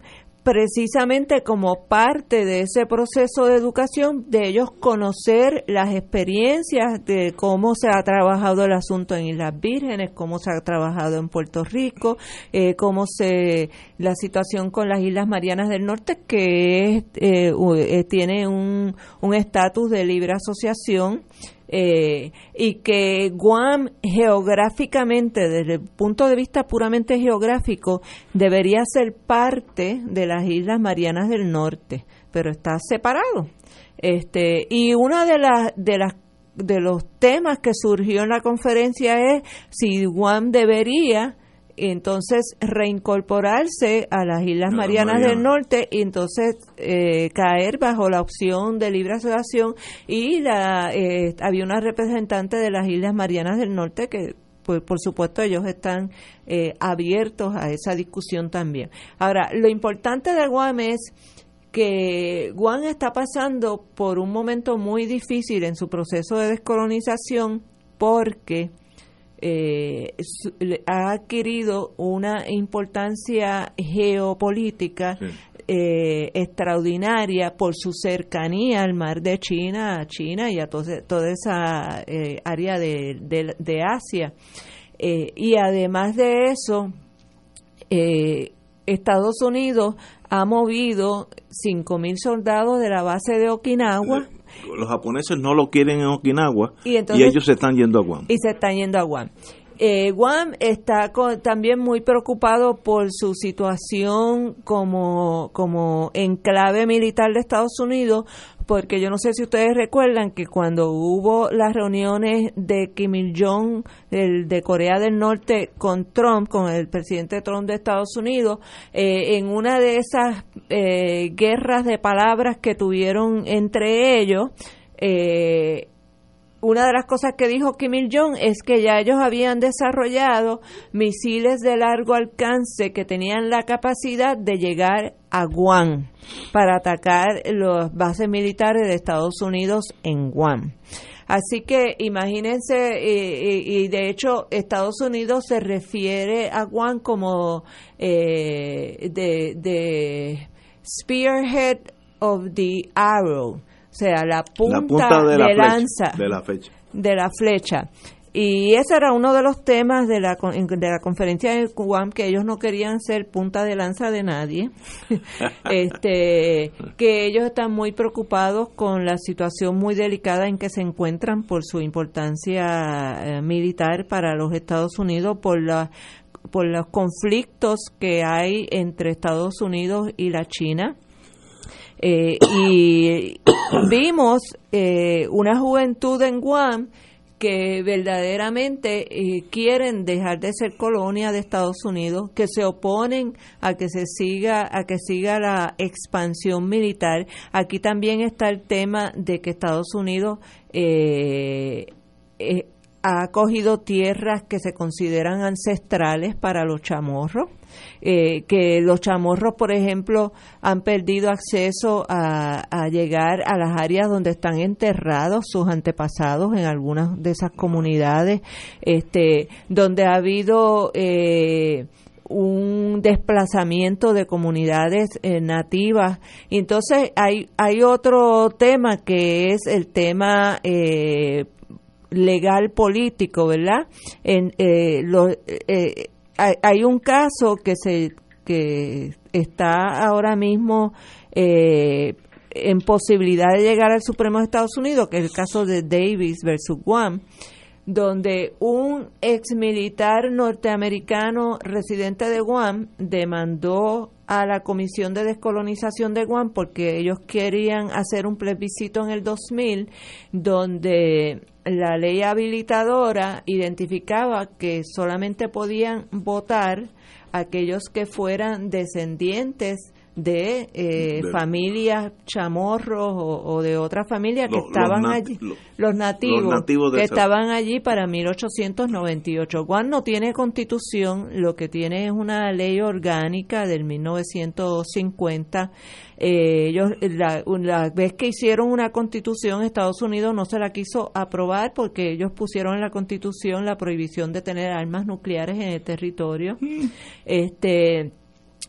[SPEAKER 5] precisamente como parte de ese proceso de educación, de ellos conocer las experiencias de cómo se ha trabajado el asunto en Islas Vírgenes, cómo se ha trabajado en Puerto Rico, eh, cómo se la situación con las Islas Marianas del Norte, que eh, eh, tiene un estatus de libre asociación eh, y que Guam geográficamente, desde el punto de vista puramente geográfico, debería ser parte de las Islas Marianas del Norte, pero está separado. Este, y una de las de las de los temas que surgió en la conferencia es si Guam debería entonces reincorporarse a las Islas Marianas del Norte y entonces eh, caer bajo la opción de libre asociación y la eh, había una representante de las Islas Marianas del Norte que pues por supuesto ellos están eh, abiertos a esa discusión también. Ahora, lo importante de Guam es que Guam está pasando por un momento muy difícil en su proceso de descolonización porque eh, ha adquirido una importancia geopolítica eh, extraordinaria por su cercanía al mar de China, a China y a toda esa eh, área de, de, Asia. Eh, y además de eso, Estados Unidos ha movido 5.000 soldados de la base de Okinawa
[SPEAKER 3] los japoneses no lo quieren en Okinawa y, ellos se están yendo a Guam.
[SPEAKER 5] Y se están yendo a Guam. Eh, Guam está también muy preocupado por su situación como, como enclave militar de Estados Unidos, porque yo no sé si ustedes recuerdan que cuando hubo las reuniones de Kim Il-jong de Corea del Norte con Trump, con el presidente Trump de Estados Unidos, eh, en una de esas eh, guerras de palabras que tuvieron entre ellos, eh, una de las cosas que dijo Kim Il-jong es que ya ellos habían desarrollado misiles de largo alcance que tenían la capacidad de llegar a Guam para atacar las bases militares de Estados Unidos en Guam. Así que imagínense, y, de hecho Estados Unidos se refiere a Guam como eh, de spearhead of the arrow, sea, la punta, de, la lanza
[SPEAKER 3] de la, fecha.
[SPEAKER 5] de la flecha. Y ese era uno de los temas de la, de la conferencia de Guam, que ellos no querían ser punta de lanza de nadie, este, que ellos están muy preocupados con la situación muy delicada en que se encuentran por su importancia eh, militar para los Estados Unidos, por la por los conflictos que hay entre Estados Unidos y la China eh, y vimos eh, una juventud en Guam que verdaderamente eh, quieren dejar de ser colonia de Estados Unidos, que se oponen a que se siga a que siga la expansión militar. Aquí también está el tema de que Estados Unidos ha cogido tierras que se consideran ancestrales para los chamorros eh, que los chamorros, por ejemplo, han perdido acceso a, llegar a las áreas donde están enterrados sus antepasados en algunas de esas comunidades, este, donde ha habido eh, un desplazamiento de comunidades eh, nativas. entonces hay, hay otro tema que es el tema legal político, ¿verdad? En, los, hay, un caso que se que está ahora mismo eh, en posibilidad de llegar al Supremo de Estados Unidos, que es el caso de Davis versus Guam, donde un ex militar norteamericano residente de Guam demandó a la Comisión de Descolonización de Guam porque ellos querían hacer un plebiscito en el 2000 donde la ley habilitadora identificaba que solamente podían votar aquellos que fueran descendientes de, eh, familias chamorros o, de otras familias que estaban allí, los nativos, que estaban allí para 1898. Guam no tiene constitución, lo que tiene es una ley orgánica del 1950. Eh, ellos, la, la vez que hicieron una constitución, Estados Unidos no se la quiso aprobar porque ellos pusieron en la constitución la prohibición de tener armas nucleares en el territorio. Mm. Este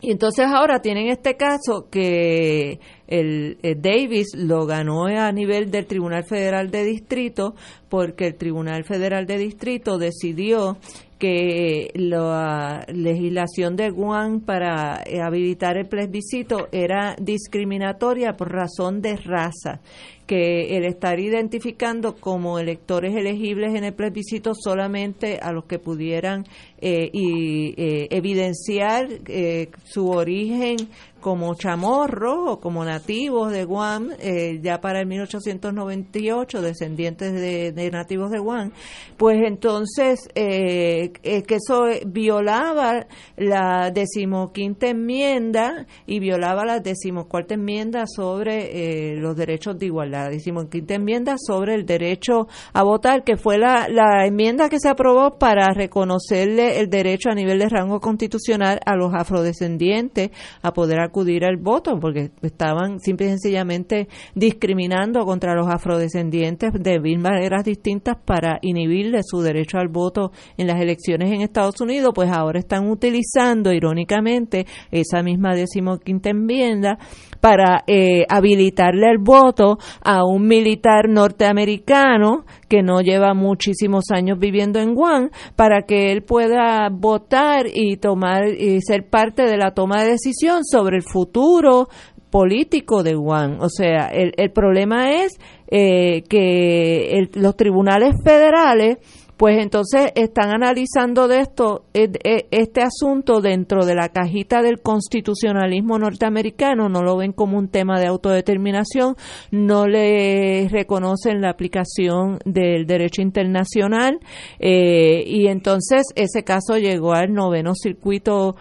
[SPEAKER 5] y entonces ahora tienen este caso que el, Davis lo ganó a nivel del Tribunal Federal de Distrito porque el Tribunal Federal de Distrito decidió que la legislación de Guam para habilitar el plebiscito era discriminatoria por razón de raza que el estar identificando como electores elegibles en el plebiscito solamente a los que pudieran eh, y, eh, evidenciar eh, su origen como chamorros o como nativos de Guam, eh, ya para el 1898, descendientes de, nativos de Guam, pues entonces eh, que eso violaba la decimoquinta enmienda y violaba la decimocuarta enmienda sobre eh, los derechos de igualdad, la decimoquinta enmienda sobre el derecho a votar, que fue la, la enmienda que se aprobó para reconocerle el derecho a nivel de rango constitucional a los afrodescendientes a poder acudir al voto, porque estaban simple y sencillamente discriminando contra los afrodescendientes de mil maneras distintas para inhibirle su derecho al voto en las elecciones en Estados Unidos, pues ahora están utilizando irónicamente esa misma decimoquinta enmienda para eh, habilitarle el voto a un militar norteamericano que no lleva muchísimos años viviendo en Guam para que él pueda votar y tomar y ser parte de la toma de decisión sobre el futuro político de Guam. O sea, el, el problema es eh, que los tribunales federales pues entonces están analizando de esto e, este asunto dentro de la cajita del constitucionalismo norteamericano, no lo ven como un tema de autodeterminación, no le reconocen la aplicación del derecho internacional eh, y entonces ese caso llegó al noveno circuito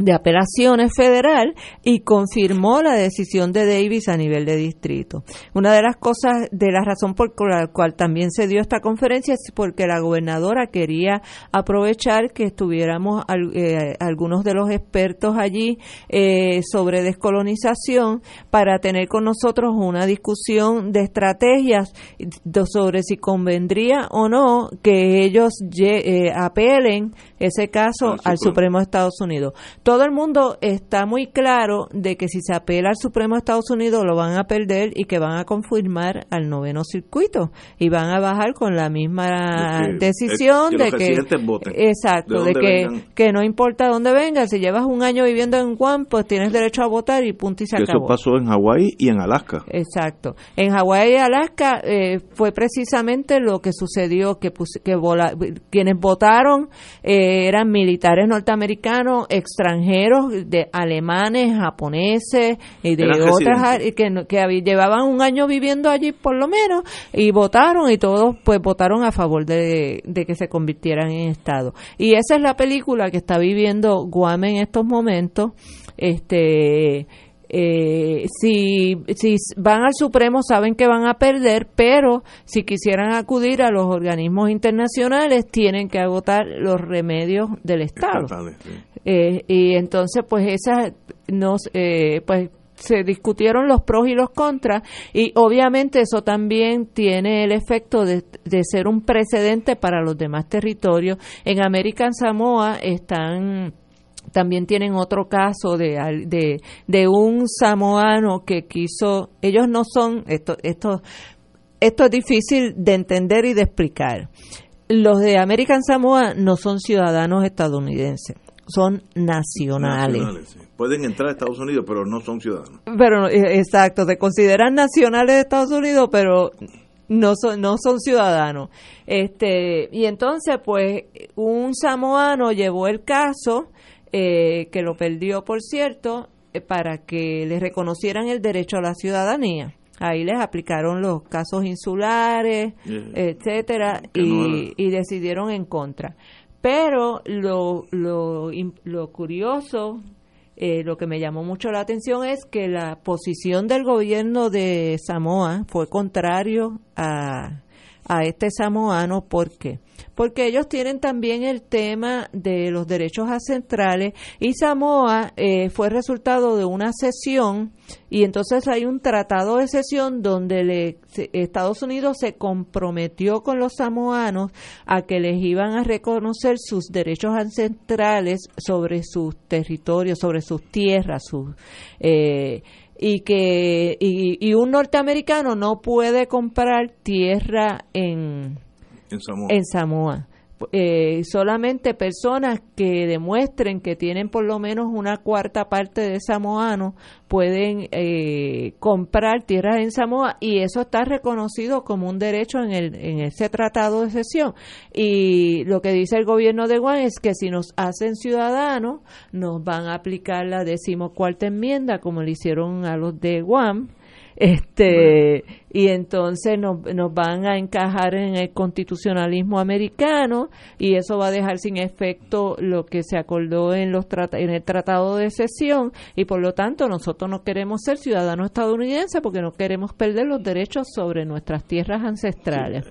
[SPEAKER 5] de apelaciones federal y confirmó la decisión de Davis a nivel de distrito. Una de las cosas, de la razón por la cual también se dio esta conferencia es porque la gobernadora quería aprovechar que estuviéramos eh, algunos de los expertos allí eh, sobre descolonización para tener con nosotros una discusión de estrategias sobre si convendría o no que ellos eh, apelen ese caso al Supremo de Estados Unidos todo el mundo está muy claro de que si se apela al Supremo de Estados Unidos lo van a perder y que van a confirmar al noveno circuito y van a bajar con la misma decisión de que, exacto de, que, que no importa dónde vengas si llevas un año viviendo en Guam pues tienes derecho a votar y punto y se acabó
[SPEAKER 3] eso pasó en Hawái y en Alaska.
[SPEAKER 5] Exacto. En Hawái y Alaska eh, fue precisamente lo que sucedió que que quienes votaron eh, eran militares norteamericanos extranjeros extranjeros, de alemanes, japoneses y de otras que, que llevaban un año viviendo allí por lo menos y votaron y todos pues votaron a favor de, que se convirtieran en Estado. Y esa es la película que está viviendo Guam en estos momentos. Este eh, si, si van al Supremo saben que van a perder, pero si quisieran acudir a los organismos internacionales tienen que agotar los remedios del Estado. Eh, y entonces, pues esas nos, eh, pues se discutieron los pros y los contras y obviamente eso también tiene el efecto de, de, ser un precedente para los demás territorios. En American Samoa están también tienen otro caso de, de, de un samoano que quiso, ellos no son, esto, esto, esto es difícil de entender y de explicar. Los de American Samoa no son ciudadanos estadounidenses son nacionales.
[SPEAKER 3] Pueden entrar a Estados Unidos, pero no son ciudadanos.
[SPEAKER 5] Pero eh, exacto, se consideran nacionales de Estados Unidos, pero no son no son ciudadanos. Este, y entonces pues un samoano llevó el caso eh, que lo perdió, por cierto, eh, para que le reconocieran el derecho a la ciudadanía. Ahí les aplicaron los casos insulares, etcétera, y, y decidieron en contra. Pero lo, lo, lo curioso, eh, lo que me llamó mucho la atención es que la posición del gobierno de Samoa fue contrario a, a este samoano. ¿Por qué? Porque ellos tienen también el tema de los derechos ancestrales y Samoa eh, fue resultado de una sesión y entonces hay un tratado de sesión donde le, Estados Unidos se comprometió con los samoanos a que les iban a reconocer sus derechos ancestrales sobre sus territorios, sobre sus tierras, sus... Eh, y que y, un norteamericano no puede comprar tierra en, en Samoa. Eh, solamente personas que demuestren que tienen por lo menos una cuarta parte de samoano pueden eh, comprar tierras en Samoa y eso está reconocido como un derecho en, el, en ese tratado de sesión. Y lo que dice el gobierno de Guam es que si nos hacen ciudadanos, nos van a aplicar la decimocuarta enmienda como le hicieron a los de Guam este y entonces nos, nos van a encajar en el constitucionalismo americano y eso va a dejar sin efecto lo que se acordó en los en el tratado de sesión y por lo tanto nosotros no queremos ser ciudadanos estadounidenses porque no queremos perder los derechos sobre nuestras tierras ancestrales.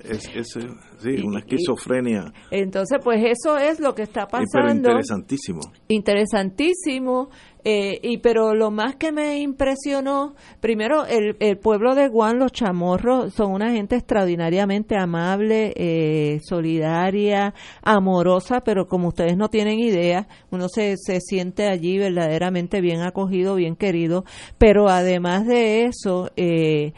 [SPEAKER 3] Sí, una esquizofrenia.
[SPEAKER 5] Entonces, pues eso es lo que está pasando.
[SPEAKER 3] interesantísimo.
[SPEAKER 5] Interesantísimo. Eh, y pero lo más que me impresionó, primero el, el pueblo de Guan, los chamorros, son una gente extraordinariamente amable, eh, solidaria, amorosa, pero como ustedes no tienen idea, uno se, se siente allí verdaderamente bien acogido, bien querido, pero además de eso, eh,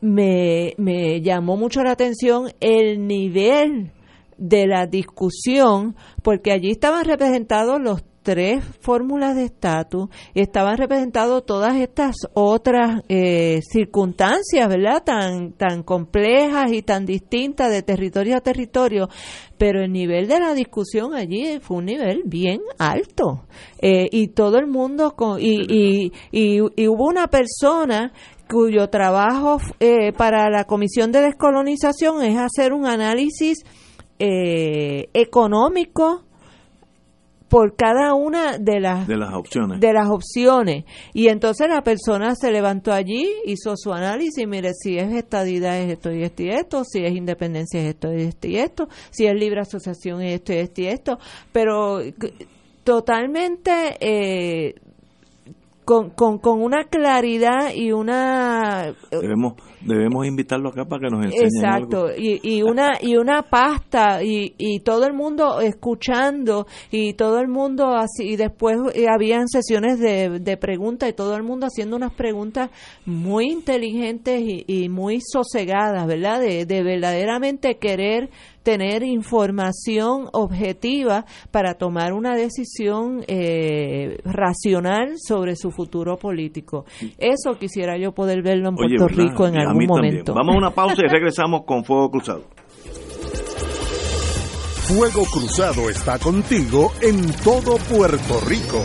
[SPEAKER 5] me, me llamó mucho la atención el nivel de la discusión, porque allí estaban representados los tres fórmulas de estatus y estaban representados todas estas otras eh, circunstancias, ¿verdad? Tan, tan complejas y tan distintas de territorio a territorio, pero el nivel de la discusión allí fue un nivel bien alto. Eh, y todo el mundo con, y, y, y, y hubo una persona cuyo trabajo eh, para la Comisión de Descolonización es hacer un análisis eh, económico por cada una de las,
[SPEAKER 3] de las opciones.
[SPEAKER 5] De las opciones. Y entonces la persona se levantó allí, hizo su análisis, mire, si es estadidad es esto y esto y esto, si es independencia es esto y esto y esto, si es libre asociación es esto y esto y esto, pero totalmente eh, con, con, con una claridad y una
[SPEAKER 3] debemos debemos invitarlo acá para que nos enseñe
[SPEAKER 5] exacto Y, y una y una pasta y, y todo el mundo escuchando y todo el mundo así y después eh, habían sesiones de, de preguntas y todo el mundo haciendo unas preguntas muy inteligentes y, y muy sosegadas verdad de, de verdaderamente querer tener información objetiva para tomar una decisión eh, racional sobre su futuro político. Eso quisiera yo poder verlo en Puerto Rico en
[SPEAKER 3] a
[SPEAKER 5] algún momento.
[SPEAKER 3] También. Vamos a una pausa y regresamos con Fuego Cruzado.
[SPEAKER 6] Fuego Cruzado está contigo en todo Puerto Rico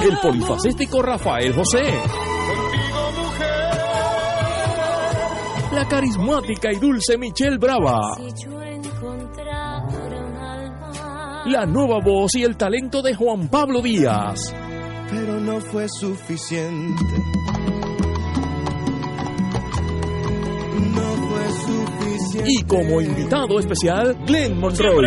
[SPEAKER 15] el polifacético Rafael José. La carismática y dulce Michelle Brava. La nueva voz y el talento de Juan Pablo Díaz.
[SPEAKER 14] Pero no fue suficiente. No fue suficiente.
[SPEAKER 15] Y como invitado especial, Glenn Monroy.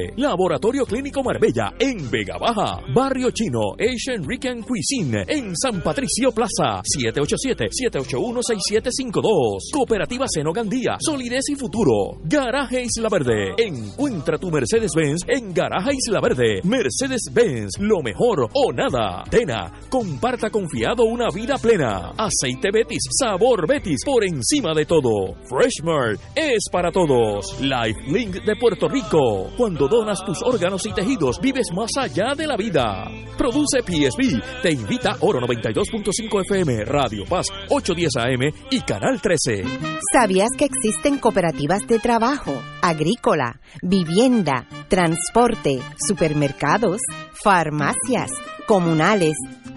[SPEAKER 15] Laboratorio Clínico Marbella en Vega Baja. Barrio Chino Asian Rican Cuisine en San Patricio Plaza. 787-781-6752. Cooperativa Seno Gandía. Solidez y futuro. Garaje Isla Verde. Encuentra tu Mercedes-Benz en Garaje Isla Verde. Mercedes-Benz. Lo mejor o nada. Tena. Comparta confiado una vida plena. Aceite Betis. Sabor Betis. Por encima de todo. Freshmart. Es para todos. Life Link de Puerto Rico. Cuando donas tus órganos y tejidos, vives más allá de la vida. Produce PSB. Te invita Oro 92.5 FM, Radio Paz, 810 AM y Canal 13.
[SPEAKER 7] ¿Sabías que existen cooperativas de trabajo, agrícola, vivienda, transporte, supermercados, farmacias, comunales,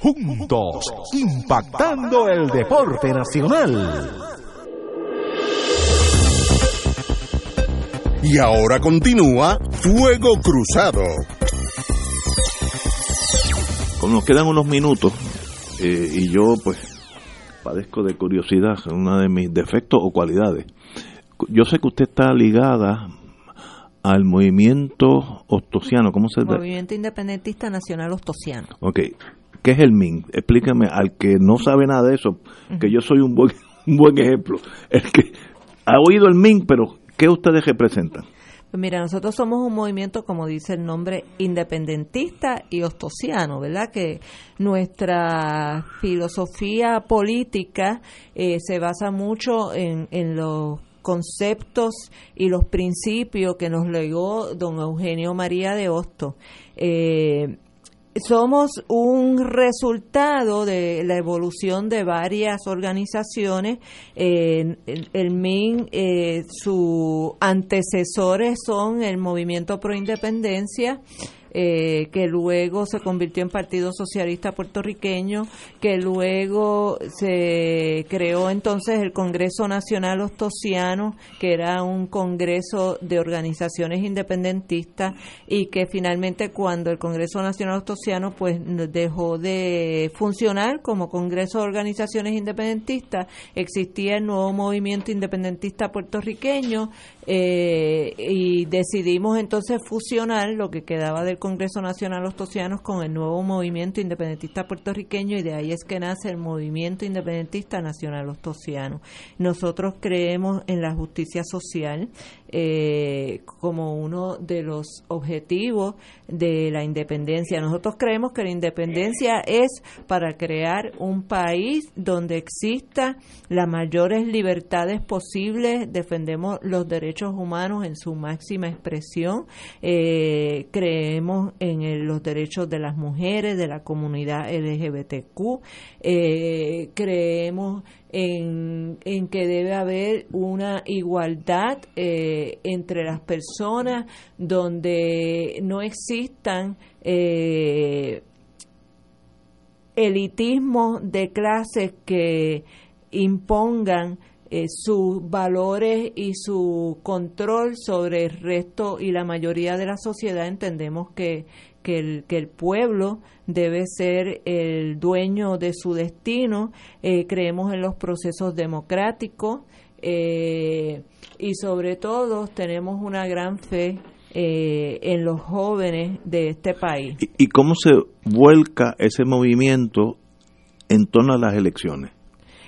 [SPEAKER 19] juntos, impactando el deporte nacional.
[SPEAKER 6] Y ahora continúa Fuego Cruzado.
[SPEAKER 3] Como nos quedan unos minutos, eh, y yo pues padezco de curiosidad, una de mis defectos o cualidades. Yo sé que usted está ligada al movimiento ostosiano, ¿cómo se
[SPEAKER 5] llama? Movimiento Independentista Nacional Ostosiano.
[SPEAKER 3] Ok, ¿Qué es el MIN? Explícame al que no sabe nada de eso, que yo soy un buen, un buen ejemplo. El que ha oído el MIN, pero ¿qué ustedes representan?
[SPEAKER 5] Pues mira, nosotros somos un movimiento, como dice el nombre, independentista y ostosiano, ¿verdad? Que nuestra filosofía política eh, se basa mucho en, en los conceptos y los principios que nos legó don Eugenio María de Hosto. Eh, somos un resultado de la evolución de varias organizaciones. el, MIN, eh, sus antecesores son el Movimiento Pro Independencia, eh, que luego se convirtió en Partido Socialista Puertorriqueño, que luego se creó entonces el Congreso Nacional Ostosiano, que era un congreso de organizaciones independentistas y que finalmente cuando el Congreso Nacional Ostosiano pues dejó de funcionar como Congreso de Organizaciones Independentistas, existía el nuevo movimiento independentista puertorriqueño eh, y decidimos entonces fusionar lo que quedaba del Congreso Nacional Ostosianos con el nuevo movimiento independentista puertorriqueño y de ahí es que nace el movimiento independentista nacional ostosiano. Nosotros creemos en la justicia social, eh, como uno de los objetivos de la independencia. Nosotros creemos que la independencia es para crear un país donde exista las mayores libertades posibles, defendemos los derechos humanos en su máxima expresión, eh, creemos en los derechos de las mujeres, de la comunidad LGBTQ, eh, creemos en, que debe haber una igualdad eh, entre las personas donde no existan eh, elitismos de clases que impongan eh, sus valores y su control sobre el resto y la mayoría de la sociedad. Entendemos que que el, que el pueblo debe ser el dueño de su destino, eh, creemos en los procesos democráticos eh, y sobre todo tenemos una gran fe eh, en los jóvenes de este país.
[SPEAKER 3] ¿Y, cómo se vuelca ese movimiento en torno a las elecciones?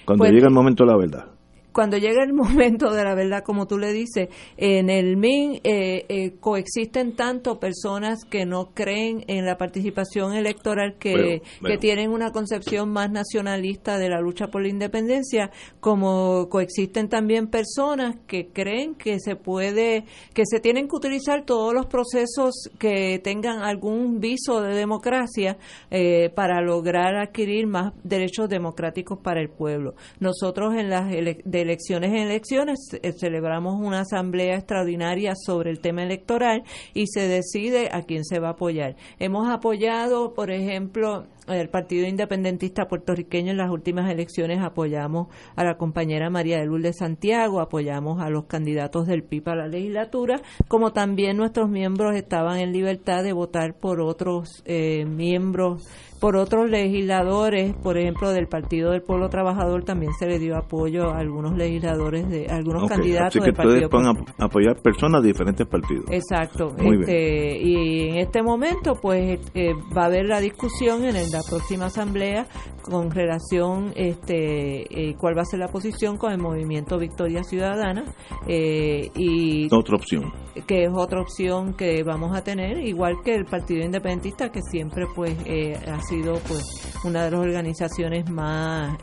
[SPEAKER 3] Cuando pues llega el momento de la verdad
[SPEAKER 5] cuando llega el momento de la verdad, como tú le dices, en el MIN eh, eh, coexisten tanto personas que no creen en la participación electoral, que, que tienen una concepción más nacionalista de la lucha por la independencia, como coexisten también personas que creen que se puede, que se tienen que utilizar todos los procesos que tengan algún viso de democracia eh, para lograr adquirir más derechos democráticos para el pueblo. Nosotros en las de elecciones en elecciones, eh, celebramos una asamblea extraordinaria sobre el tema electoral y se decide a quién se va a apoyar. Hemos apoyado, por ejemplo, el Partido Independentista Puertorriqueño en las últimas elecciones apoyamos a la compañera María de Lourdes Santiago, apoyamos a los candidatos del PIB a la legislatura, como también nuestros miembros estaban en libertad de votar por otros eh, miembros por otros legisladores, por ejemplo, del Partido del Pueblo Trabajador también se le dio apoyo a algunos legisladores, de algunos candidatos
[SPEAKER 3] Así que
[SPEAKER 5] ustedes
[SPEAKER 3] pueden apoyar personas de diferentes partidos.
[SPEAKER 5] Exacto. este, Y en este momento, pues, eh, va a haber la discusión en la próxima asamblea con relación, este, eh, cuál va a ser la posición con el movimiento Victoria Ciudadana eh, y
[SPEAKER 3] otra opción
[SPEAKER 5] que es otra opción que vamos a tener, igual que el Partido Independentista, que siempre pues eh, ha sido pues una de las organizaciones más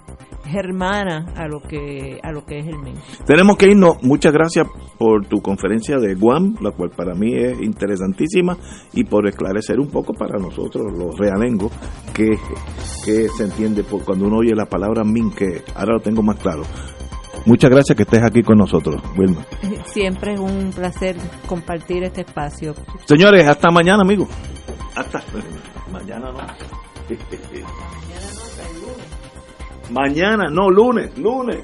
[SPEAKER 5] germanas a lo que a lo que es el MEN.
[SPEAKER 3] Tenemos que irnos. Muchas gracias por tu conferencia de Guam, la cual para mí es interesantísima y por esclarecer un poco para nosotros los realengos que, que se entiende por cuando uno oye la palabra min que ahora lo tengo más claro. Muchas gracias que estés aquí con nosotros, Wilma.
[SPEAKER 5] Siempre es un placer compartir este espacio.
[SPEAKER 3] Señores, hasta mañana, amigos. Hasta mañana no. Mañana, no, lunes, lunes.